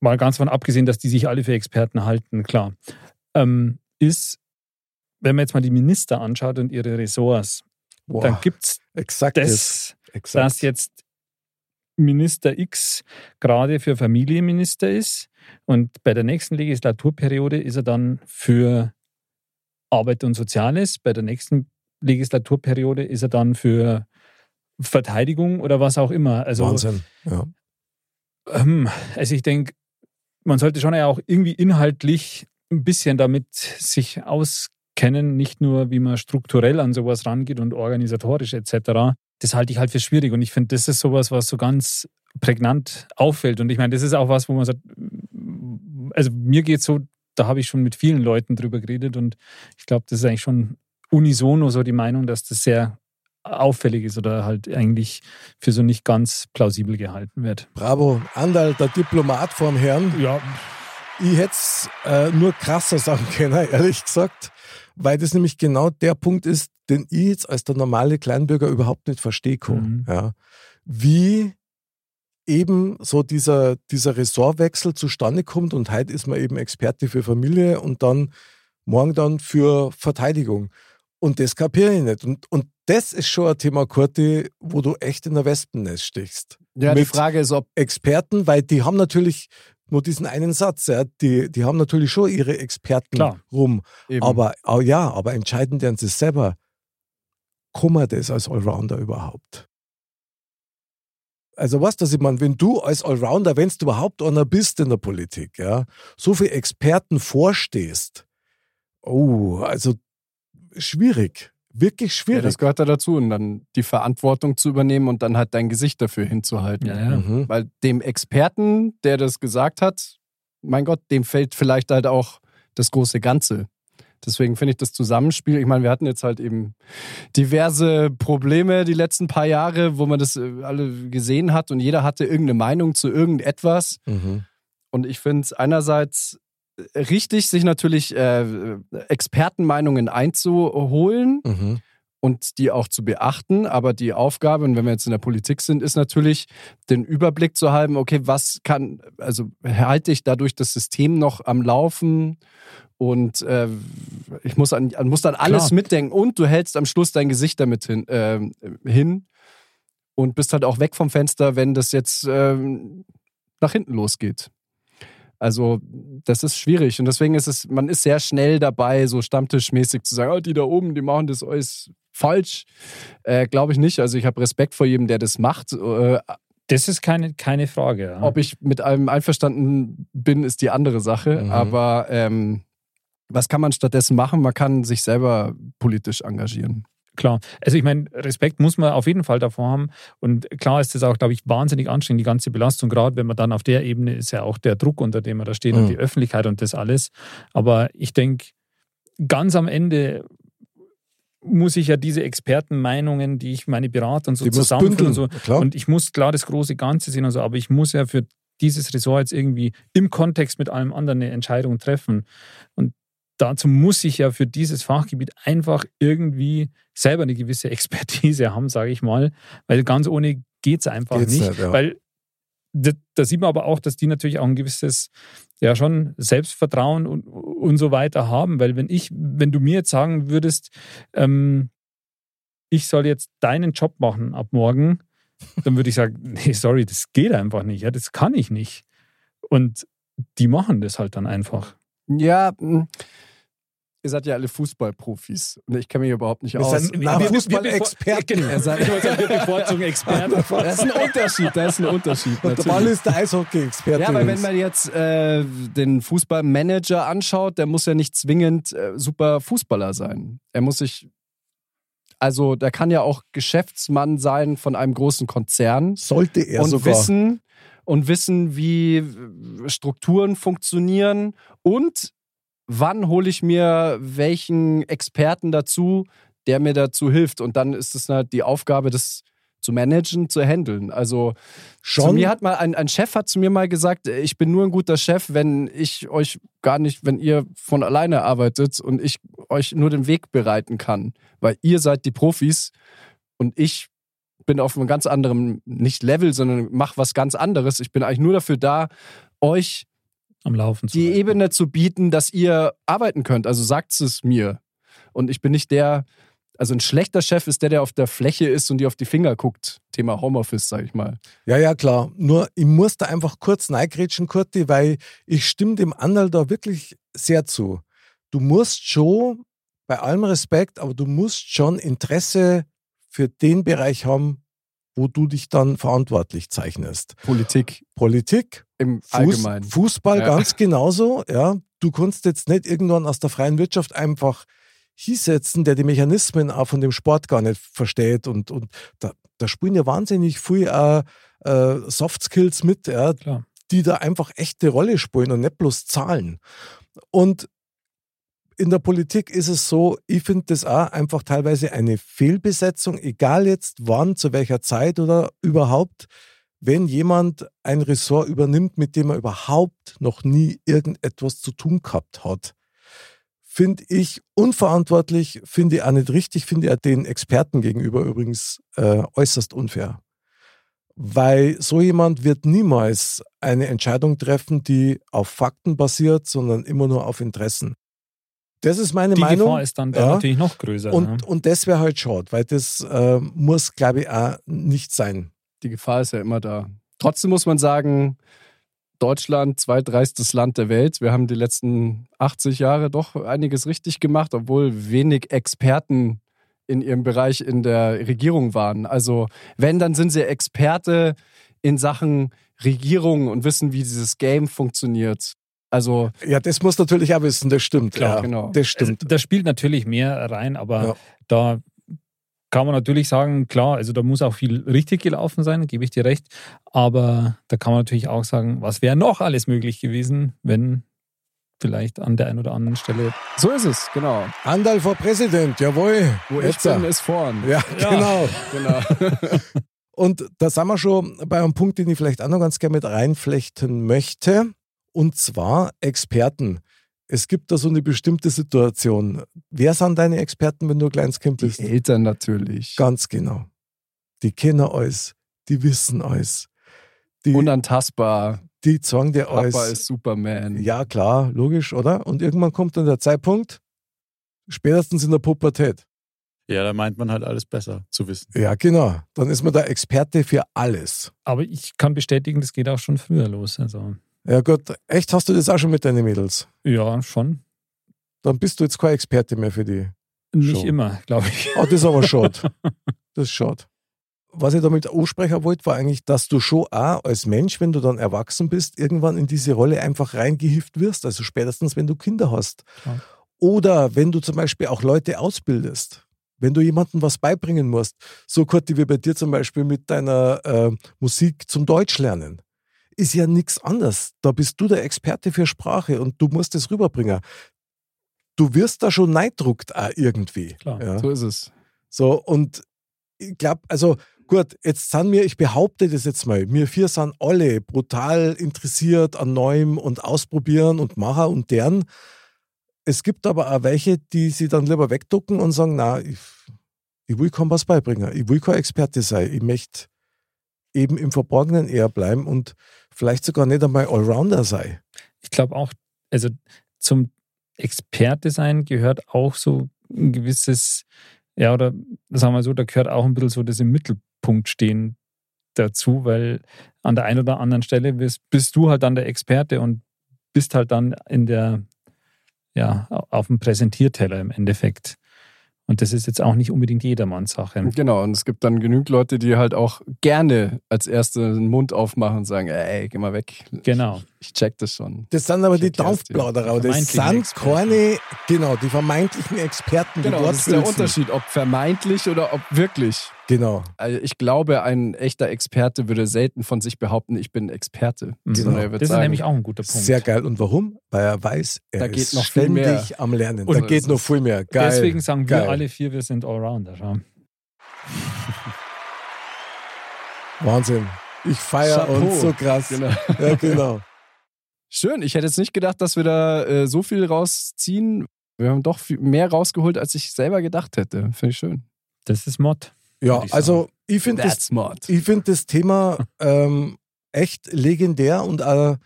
mal ganz von abgesehen, dass die sich alle für Experten halten, klar, ähm, ist, wenn man jetzt mal die Minister anschaut und ihre Ressorts, boah, dann gibt es das, exakt. dass jetzt Minister X gerade für Familienminister ist und bei der nächsten Legislaturperiode ist er dann für Arbeit und Soziales, bei der nächsten Legislaturperiode ist er dann für Verteidigung oder was auch immer. Also, Wahnsinn. Ja. ähm, also ich denke, man sollte schon ja auch irgendwie inhaltlich ein bisschen damit sich auskennen, nicht nur wie man strukturell an sowas rangeht und organisatorisch etc. Das halte ich halt für schwierig und ich finde, das ist sowas, was so ganz prägnant auffällt und ich meine, das ist auch was, wo man sagt, also mir geht so, da habe ich schon mit vielen Leuten drüber geredet und ich glaube, das ist eigentlich schon unisono so die Meinung, dass das sehr auffällig ist oder halt eigentlich für so nicht ganz plausibel gehalten wird. Bravo, Andal, der Diplomat vorm Herrn. Ja, Ich hätte es äh, nur krasser sagen können, (laughs) ehrlich gesagt, weil das nämlich genau der Punkt ist, den ich jetzt als der normale Kleinbürger überhaupt nicht verstehe. Mhm. Ja. Wie eben so dieser, dieser Ressortwechsel zustande kommt und heute ist man eben Experte für Familie und dann morgen dann für Verteidigung. Und das kapiere ich nicht. Und, und das ist schon ein Thema, Kurti, wo du echt in der Wespennest stichst. Ja, die Frage ist, ob Experten, weil die haben natürlich nur diesen einen Satz, ja, die, die haben natürlich schon ihre Experten Klar. rum. eben, Aber oh ja, aber entscheidend werden sie selber. Man das als Allrounder überhaupt? Also was das ich meine, wenn du als Allrounder, wenn du überhaupt einer bist in der Politik, ja, so viele Experten vorstehst, oh, also schwierig, wirklich ja, schwierig. das gehört da dazu und dann die Verantwortung zu übernehmen und dann halt dein Gesicht dafür hinzuhalten. ja, ja. Mhm. Weil dem Experten, der das gesagt hat, mein Gott, dem fällt vielleicht halt auch das große Ganze. Deswegen finde ich das Zusammenspiel, ich meine, wir hatten jetzt halt eben diverse Probleme die letzten paar Jahre, wo man das äh, alle gesehen hat und jeder hatte irgendeine Meinung zu irgendetwas. Mhm. Und ich finde es einerseits richtig, sich natürlich äh, Expertenmeinungen einzuholen Mhm. und die auch zu beachten. Aber die Aufgabe, und wenn wir jetzt in der Politik sind, ist natürlich, den Überblick zu haben, okay, was kann, also halte ich dadurch das System noch am Laufen und äh, ich muss, an, muss dann alles Klar. mitdenken und du hältst am Schluss dein Gesicht damit hin, ähm, hin und bist halt auch weg vom Fenster, wenn das jetzt ähm, nach hinten losgeht. Also, das ist schwierig und deswegen ist es, man ist sehr schnell dabei, so stammtischmäßig zu sagen, oh, die da oben, die machen das alles falsch. Äh, Glaube ich nicht. Also, ich habe Respekt vor jedem, der das macht. Äh, Das ist keine, keine Frage. Ja. ob ich mit allem einverstanden bin, ist die andere Sache. Mhm. Aber ähm, Was kann man stattdessen machen? Man kann sich selber politisch engagieren. Klar. Also ich meine, Respekt muss man auf jeden Fall davor haben. Und klar ist das auch, glaube ich, wahnsinnig anstrengend, die ganze Belastung, gerade wenn man dann auf der Ebene ist ja auch der Druck, unter dem man da steht Mhm. und die Öffentlichkeit und das alles. Aber ich denke, ganz am Ende muss ich ja diese Expertenmeinungen, die ich meine Berater und so zusammenführen und so. klar. Und ich muss klar das große Ganze sehen und so, aber ich muss ja für dieses Ressort jetzt irgendwie im Kontext mit allem anderen eine Entscheidung treffen. Und dazu muss ich ja für dieses Fachgebiet einfach irgendwie selber eine gewisse (laughs) Expertise haben, sage ich mal, weil ganz ohne geht es einfach Geht's nicht. nicht, ja. Weil da, da sieht man aber auch, dass die natürlich auch ein gewisses, ja schon Selbstvertrauen und, und so weiter haben. Weil wenn ich, wenn du mir jetzt sagen würdest, ähm, ich soll jetzt deinen Job machen ab morgen, dann würde ich sagen, (laughs) nee, sorry, das geht einfach nicht. Ja, das kann ich nicht. Und die machen das halt dann einfach. Ja. Ihr seid ja alle Fußballprofis. Und ich kenne mich überhaupt nicht aus. sind na, Fußballexperten. Er sagt- wir bevorzugen (laughs) Experten. Da ist ein Unterschied, da ist ein Unterschied. Und der natürlich. Ball ist der Eishockey-Experte. Ja, weil wenn man jetzt äh, den Fußballmanager anschaut, der muss ja nicht zwingend äh, super Fußballer sein. Er muss sich, also der kann ja auch Geschäftsmann sein von einem großen Konzern Sollte er und sogar. wissen und wissen, wie Strukturen funktionieren und wann hole ich mir welchen Experten dazu, der mir dazu hilft. Und dann ist es halt die Aufgabe, das zu managen, zu handeln. Also zu Schon? mir hat mal ein, ein Chef hat zu mir mal gesagt, ich bin nur ein guter Chef, wenn ich euch gar nicht, wenn ihr von alleine arbeitet und ich euch nur den Weg bereiten kann, weil ihr seid die Profis und ich bin auf einem ganz anderen nicht Level, sondern mache was ganz anderes. Ich bin eigentlich nur dafür da, euch Am Laufen zu die halten. Ebene zu bieten, dass ihr arbeiten könnt. Also sagt es mir. Und ich bin nicht der, also ein schlechter Chef ist der, der auf der Fläche ist und dir auf die Finger guckt. Thema Homeoffice, sag ich mal. Ja, ja, klar. Nur, ich muss da einfach kurz neigrätschen, Kurti, weil ich stimme dem Anderl da wirklich sehr zu. Du musst schon, bei allem Respekt, aber du musst schon Interesse für den Bereich haben, wo du dich dann verantwortlich zeichnest. Politik Politik, im Fuß, Allgemeinen. Fußball Ja. ganz genauso, ja. Du kannst jetzt nicht irgendwann aus der freien Wirtschaft einfach hinsetzen, der die Mechanismen auch von dem Sport gar nicht versteht und, und da, da spielen ja wahnsinnig viel äh, äh, Soft Skills mit, ja, die da einfach echte Rolle spielen und nicht bloß Zahlen. Und in der Politik ist es so, ich finde das auch einfach teilweise eine Fehlbesetzung, egal jetzt wann, zu welcher Zeit oder überhaupt, wenn jemand ein Ressort übernimmt, mit dem er überhaupt noch nie irgendetwas zu tun gehabt hat. Finde ich unverantwortlich, finde ich auch nicht richtig, finde ich auch den Experten gegenüber übrigens äh, äußerst unfair. Weil so jemand wird niemals eine Entscheidung treffen, die auf Fakten basiert, sondern immer nur auf Interessen. Das ist meine Die Meinung. Gefahr ist dann da Ja. natürlich noch größer. und, ne? und das wäre halt schade, weil das äh, muss, glaube ich, auch nicht sein. Die Gefahr ist ja immer da. Trotzdem muss man sagen, Deutschland, zweitreichstes Land der Welt. Wir haben die letzten 80 Jahre doch einiges richtig gemacht, obwohl wenig Experten in ihrem Bereich in der Regierung waren. Also wenn, dann sind sie Experte in Sachen Regierung und wissen, wie dieses Game funktioniert. Also Ja, das muss natürlich auch wissen, das stimmt. Klar, ja, genau. Das stimmt. Also, da spielt natürlich mehr rein, aber Ja. da kann man natürlich sagen, klar, also da muss auch viel richtig gelaufen sein, gebe ich dir recht. Aber da kann man natürlich auch sagen, was wäre noch alles möglich gewesen, wenn vielleicht an der einen oder anderen Stelle. so ist es, genau. Andal vor Präsident, jawohl. Wo ich bin, ist vorn. Ja, Ja. genau. Genau. (laughs) Und da sind wir schon bei einem Punkt, den ich vielleicht auch noch ganz gerne mit reinflechten möchte. Und zwar Experten. Es gibt da so eine bestimmte Situation. Wer sind deine Experten, wenn du ein kleines Kind Die bist? Eltern natürlich. Ganz genau. Die kennen alles. Die wissen alles. Die, Unantastbar. die sagen dir Papa alles. ist Superman. Ja, klar, logisch, oder? Und irgendwann kommt dann der Zeitpunkt, spätestens in der Pubertät. Ja, da meint man halt alles besser zu wissen. Ja, genau. Dann ist man der Experte für alles. Aber ich kann bestätigen, das geht auch schon früher los. Also Ja gut, echt hast du das auch schon mit deinen Mädels? ja, schon. Dann bist du jetzt kein Experte mehr für die. Nicht Schon. immer, glaube ich. Oh, das ist aber schade. (laughs) Das ist schade. Was ich damit ansprechen wollte, war eigentlich, dass du schon auch als Mensch, wenn du dann erwachsen bist, irgendwann in diese Rolle einfach reingehieft wirst. Also spätestens, wenn du Kinder hast. Klar. Oder wenn du zum Beispiel auch Leute ausbildest, wenn du jemandem was beibringen musst, so Kurti wie bei dir zum Beispiel mit deiner äh, Musik zum Deutsch lernen, ist ja nichts anderes. Da bist du der Experte für Sprache und du musst es rüberbringen. Du wirst da schon neidruckt auch irgendwie. Klar. Ja. So ist es. So, und ich glaube, also gut, jetzt sind wir, ich behaupte das jetzt mal, wir vier sind alle brutal interessiert an Neuem und Ausprobieren und Macher und deren. Es gibt aber auch welche, die sie dann lieber wegducken und sagen, na, ich, ich will kaum was beibringen, ich will kein Experte sein, ich möchte eben im Verborgenen eher bleiben und vielleicht sogar nicht einmal Allrounder sein. Ich glaube auch, also zum Experte sein gehört auch so ein gewisses, ja, oder sagen wir so, da gehört auch ein bisschen so das im Mittelpunkt stehen dazu, weil an der einen oder anderen Stelle bist, bist du halt dann der Experte und bist halt dann in der, ja, auf dem Präsentierteller im Endeffekt. Und das ist jetzt auch nicht unbedingt jedermanns Sache. Genau, und es gibt dann genügend Leute, die halt auch gerne als Erste den Mund aufmachen und sagen, ey, geh mal weg. Genau. Ich check das schon. Das sind aber die. Dampfplauderer. Das sind keine, genau, die vermeintlichen Experten. die Genau, das ist der Wortfilzen. Unterschied, ob vermeintlich oder ob wirklich. Genau. Also ich glaube, ein echter Experte würde selten von sich behaupten, ich bin Experte. Wird Das ist sagen, nämlich auch ein guter Punkt. Sehr geil. Und warum? Weil er weiß, er Da ist geht noch viel ständig mehr. am Lernen. Und da geht noch viel mehr. Geil. Deswegen sagen wir Geil. alle vier, wir sind Allrounder. Schau. Wahnsinn. Ich feiere uns so krass. Genau. Ja, genau. Schön, ich hätte jetzt nicht gedacht, dass wir da äh, so viel rausziehen. Wir haben doch viel mehr rausgeholt, als ich selber gedacht hätte. Finde ich schön. Das ist Mod. Ja, ich also ich finde das, That's smart. ich find das Thema (laughs) ähm, echt legendär und äh,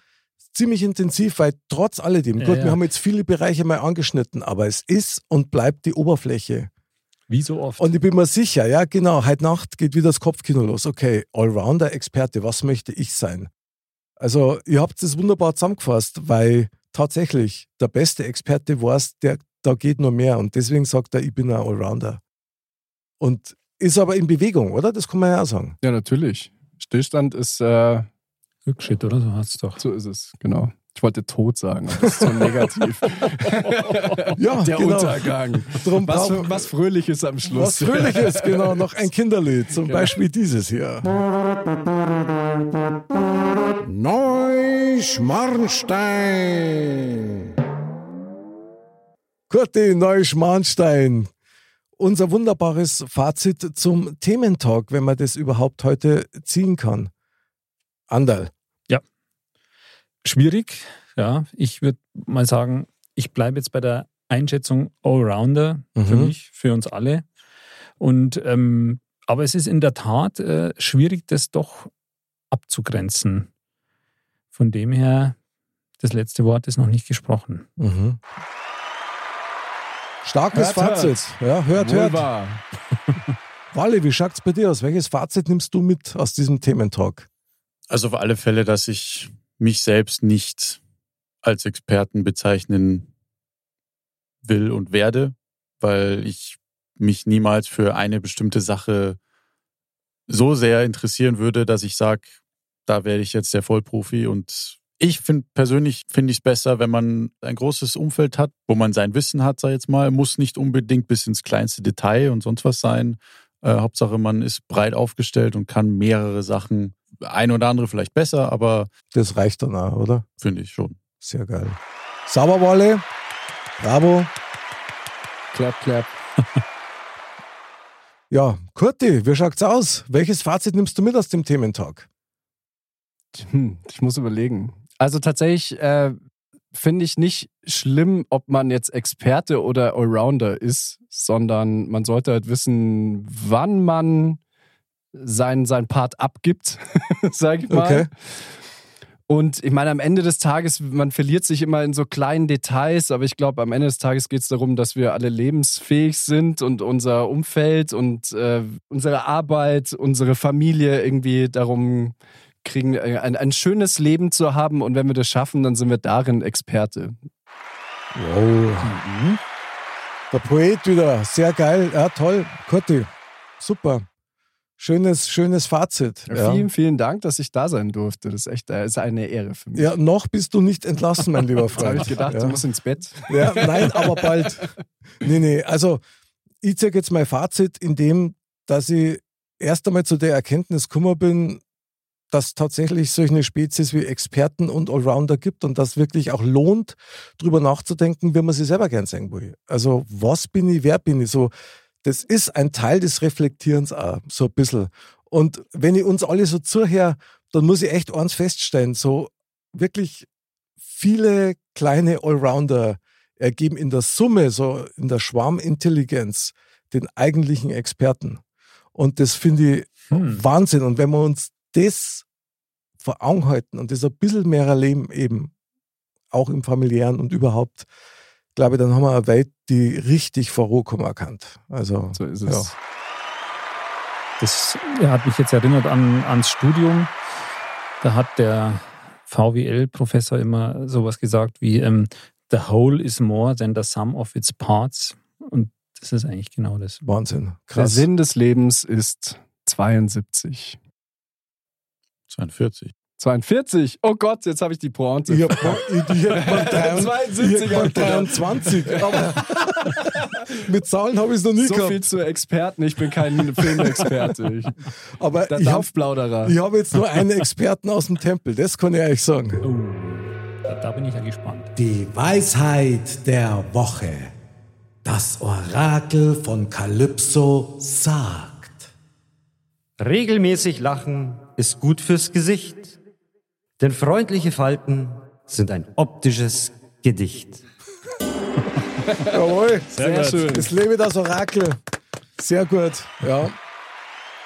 ziemlich intensiv, weil trotz alledem, Ja, gut, ja. wir haben jetzt viele Bereiche mal angeschnitten, aber es ist und bleibt die Oberfläche. Wie so oft. Und ich bin mir sicher, ja, genau, heute Nacht geht wieder das Kopfkino los. Okay, Allrounder-Experte, was möchte ich sein? Also, ihr habt es wunderbar zusammengefasst, weil tatsächlich der beste Experte weiß, der, da geht nur mehr. Und deswegen sagt er, ich bin ein Allrounder. Und ist aber in Bewegung, oder? Das kann man ja auch sagen. Ja, natürlich. Stillstand ist, äh, Rückschritt, oder? So hast du doch. so ist es, genau. Ich wollte tot sagen, das ist so negativ. (laughs) Ja, Der genau. Untergang. Drum Was, was Fröhliches am Schluss. Was Fröhliches, genau, noch ein Kinderlied, zum Beispiel dieses hier. Neuschmarnstein. Kurti Neuschmarnstein. Unser wunderbares Fazit zum Thementalk, wenn man das überhaupt heute ziehen kann. Andal. Schwierig, ja. Ich würde mal sagen, ich bleibe jetzt bei der Einschätzung Allrounder für Mhm. mich, für uns alle. Und ähm, aber es ist in der Tat äh, schwierig, das doch abzugrenzen. Von dem her, das letzte Wort ist noch nicht gesprochen. Mhm. Starkes Hört, Fazit. Ja, hört, Wohl hört. wahr. (laughs) Wally, wie schaut's bei dir aus? Welches Fazit nimmst du mit aus diesem Thementalk? Also auf alle Fälle, dass ich mich selbst nicht als Experten bezeichnen will und werde, weil ich mich niemals für eine bestimmte Sache so sehr interessieren würde, dass ich sage, da werde ich jetzt der Vollprofi. Und ich finde persönlich finde ich es besser, wenn man ein großes Umfeld hat, wo man sein Wissen hat, sag jetzt mal, muss nicht unbedingt bis ins kleinste Detail und sonst was sein. Äh, Hauptsache, man ist breit aufgestellt und kann mehrere Sachen, ein oder andere vielleicht besser, aber Das reicht dann auch, oder? finde ich schon. Sehr geil. Sauber, Walle. Bravo. Clap, clap. (laughs) Ja, Kurti, wie schaut's aus? Welches Fazit nimmst du mit aus dem Thementalk? Hm, ich muss überlegen. Also tatsächlich äh, finde ich nicht schlimm, ob man jetzt Experte oder Allrounder ist, sondern man sollte halt wissen, wann man sein, sein Part abgibt, (laughs) sag ich mal. Okay. Und ich meine, am Ende des Tages, man verliert sich immer in so kleinen Details, aber ich glaube, am Ende des Tages geht es darum, dass wir alle lebensfähig sind und unser Umfeld und äh, unsere Arbeit, unsere Familie irgendwie darum kriegen, äh, ein, ein schönes Leben zu haben. Und wenn wir das schaffen, dann sind wir darin Experte. Wow. Der Poet wieder. Sehr geil. Ja, toll. Kurti. Super. Schönes, schönes Fazit. Ja. Vielen, vielen Dank, dass ich da sein durfte. Das ist echt äh, ist eine Ehre für mich. Ja, noch bist du nicht entlassen, mein lieber (laughs) Freund. habe ich gedacht, ja. du musst ins Bett. Ja, nein, aber bald. Nee, nee, also ich zeige jetzt mein Fazit in dem, dass ich erst einmal zu der Erkenntnis gekommen bin, dass tatsächlich solche Spezies wie Experten und Allrounder gibt und das wirklich auch lohnt, darüber nachzudenken, wie man sich selber gern sehen will. Also was bin ich, wer bin ich? So, das ist ein Teil des Reflektierens auch, so ein bisschen. Und wenn ich uns alle so zuhöre, dann muss ich echt eins feststellen, so wirklich viele kleine Allrounder ergeben in der Summe, so in der Schwarmintelligenz, den eigentlichen Experten. Und das finde ich hm. Wahnsinn. Und wenn wir uns das vor Augen halten und das ein bisschen mehr erleben, eben auch im familiären und überhaupt, glaube ich, dann haben wir eine Welt, die richtig vor Ruhe erkannt. Also, so ist es. Ja. Das hat mich jetzt erinnert an, ans Studium. Da hat der VWL-Professor immer sowas gesagt wie ähm, The whole is more than the sum of its parts. Und das ist eigentlich genau das. Wahnsinn. Krass. Der Sinn des Lebens ist 72. 42. 42. Oh Gott, jetzt habe ich die Pointe. Ich habe hab 72. Ich hab 23. (laughs) Aber (laughs) mit Zahlen habe ich es noch nie so gehabt. So viel zu Experten. Ich bin kein Filmexperte. Ich, aber der ich Dampfplauderer. Hab, ich habe jetzt nur einen Experten aus dem Tempel. Das kann ich euch sagen. Oh, da, da bin ich ja gespannt. Die Weisheit der Woche. Das Orakel von Kalypso sagt. Regelmäßig lachen ist gut fürs Gesicht. Denn freundliche Falten sind ein optisches Gedicht. Jawohl, sehr, sehr schön. Es lebe das Orakel. Sehr gut, ja.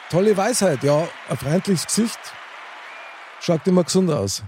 Tolle Weisheit, ja. Ein freundliches Gesicht. Schaut immer gesund aus.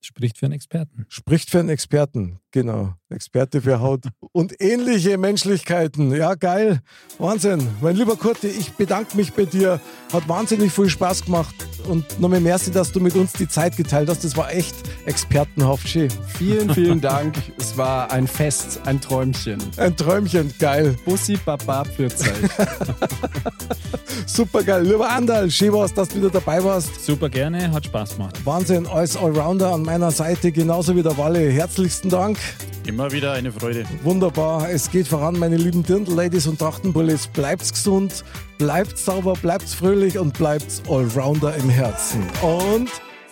Spricht für einen Experten. Spricht für einen Experten, genau. Experte für Haut (laughs) und ähnliche Menschlichkeiten. Ja, geil. Wahnsinn. Mein lieber Kurti, ich bedanke mich bei dir. Hat wahnsinnig viel Spaß gemacht. Und nochmal merci, dass du mit uns die Zeit geteilt hast. Das war echt expertenhaft schön. Vielen, vielen Dank. Es war ein Fest, ein Träumchen. Ein Träumchen, geil. Bussi Baba für Zeit. (laughs) Super geil. Lieber Andal, schön warst, dass du wieder dabei warst. Super gerne, hat Spaß gemacht. Wahnsinn, als Allrounder an meiner Seite, genauso wie der Walle. Herzlichsten Dank. Immer wieder eine Freude. Wunderbar. Es geht voran, meine lieben Dirndl-Ladies und Trachtenbullis. Bleibt's gesund, bleibt's sauber, bleibt's fröhlich und bleibt's Allrounder im Herzen. Und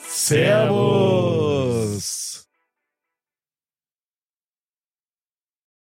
Servus!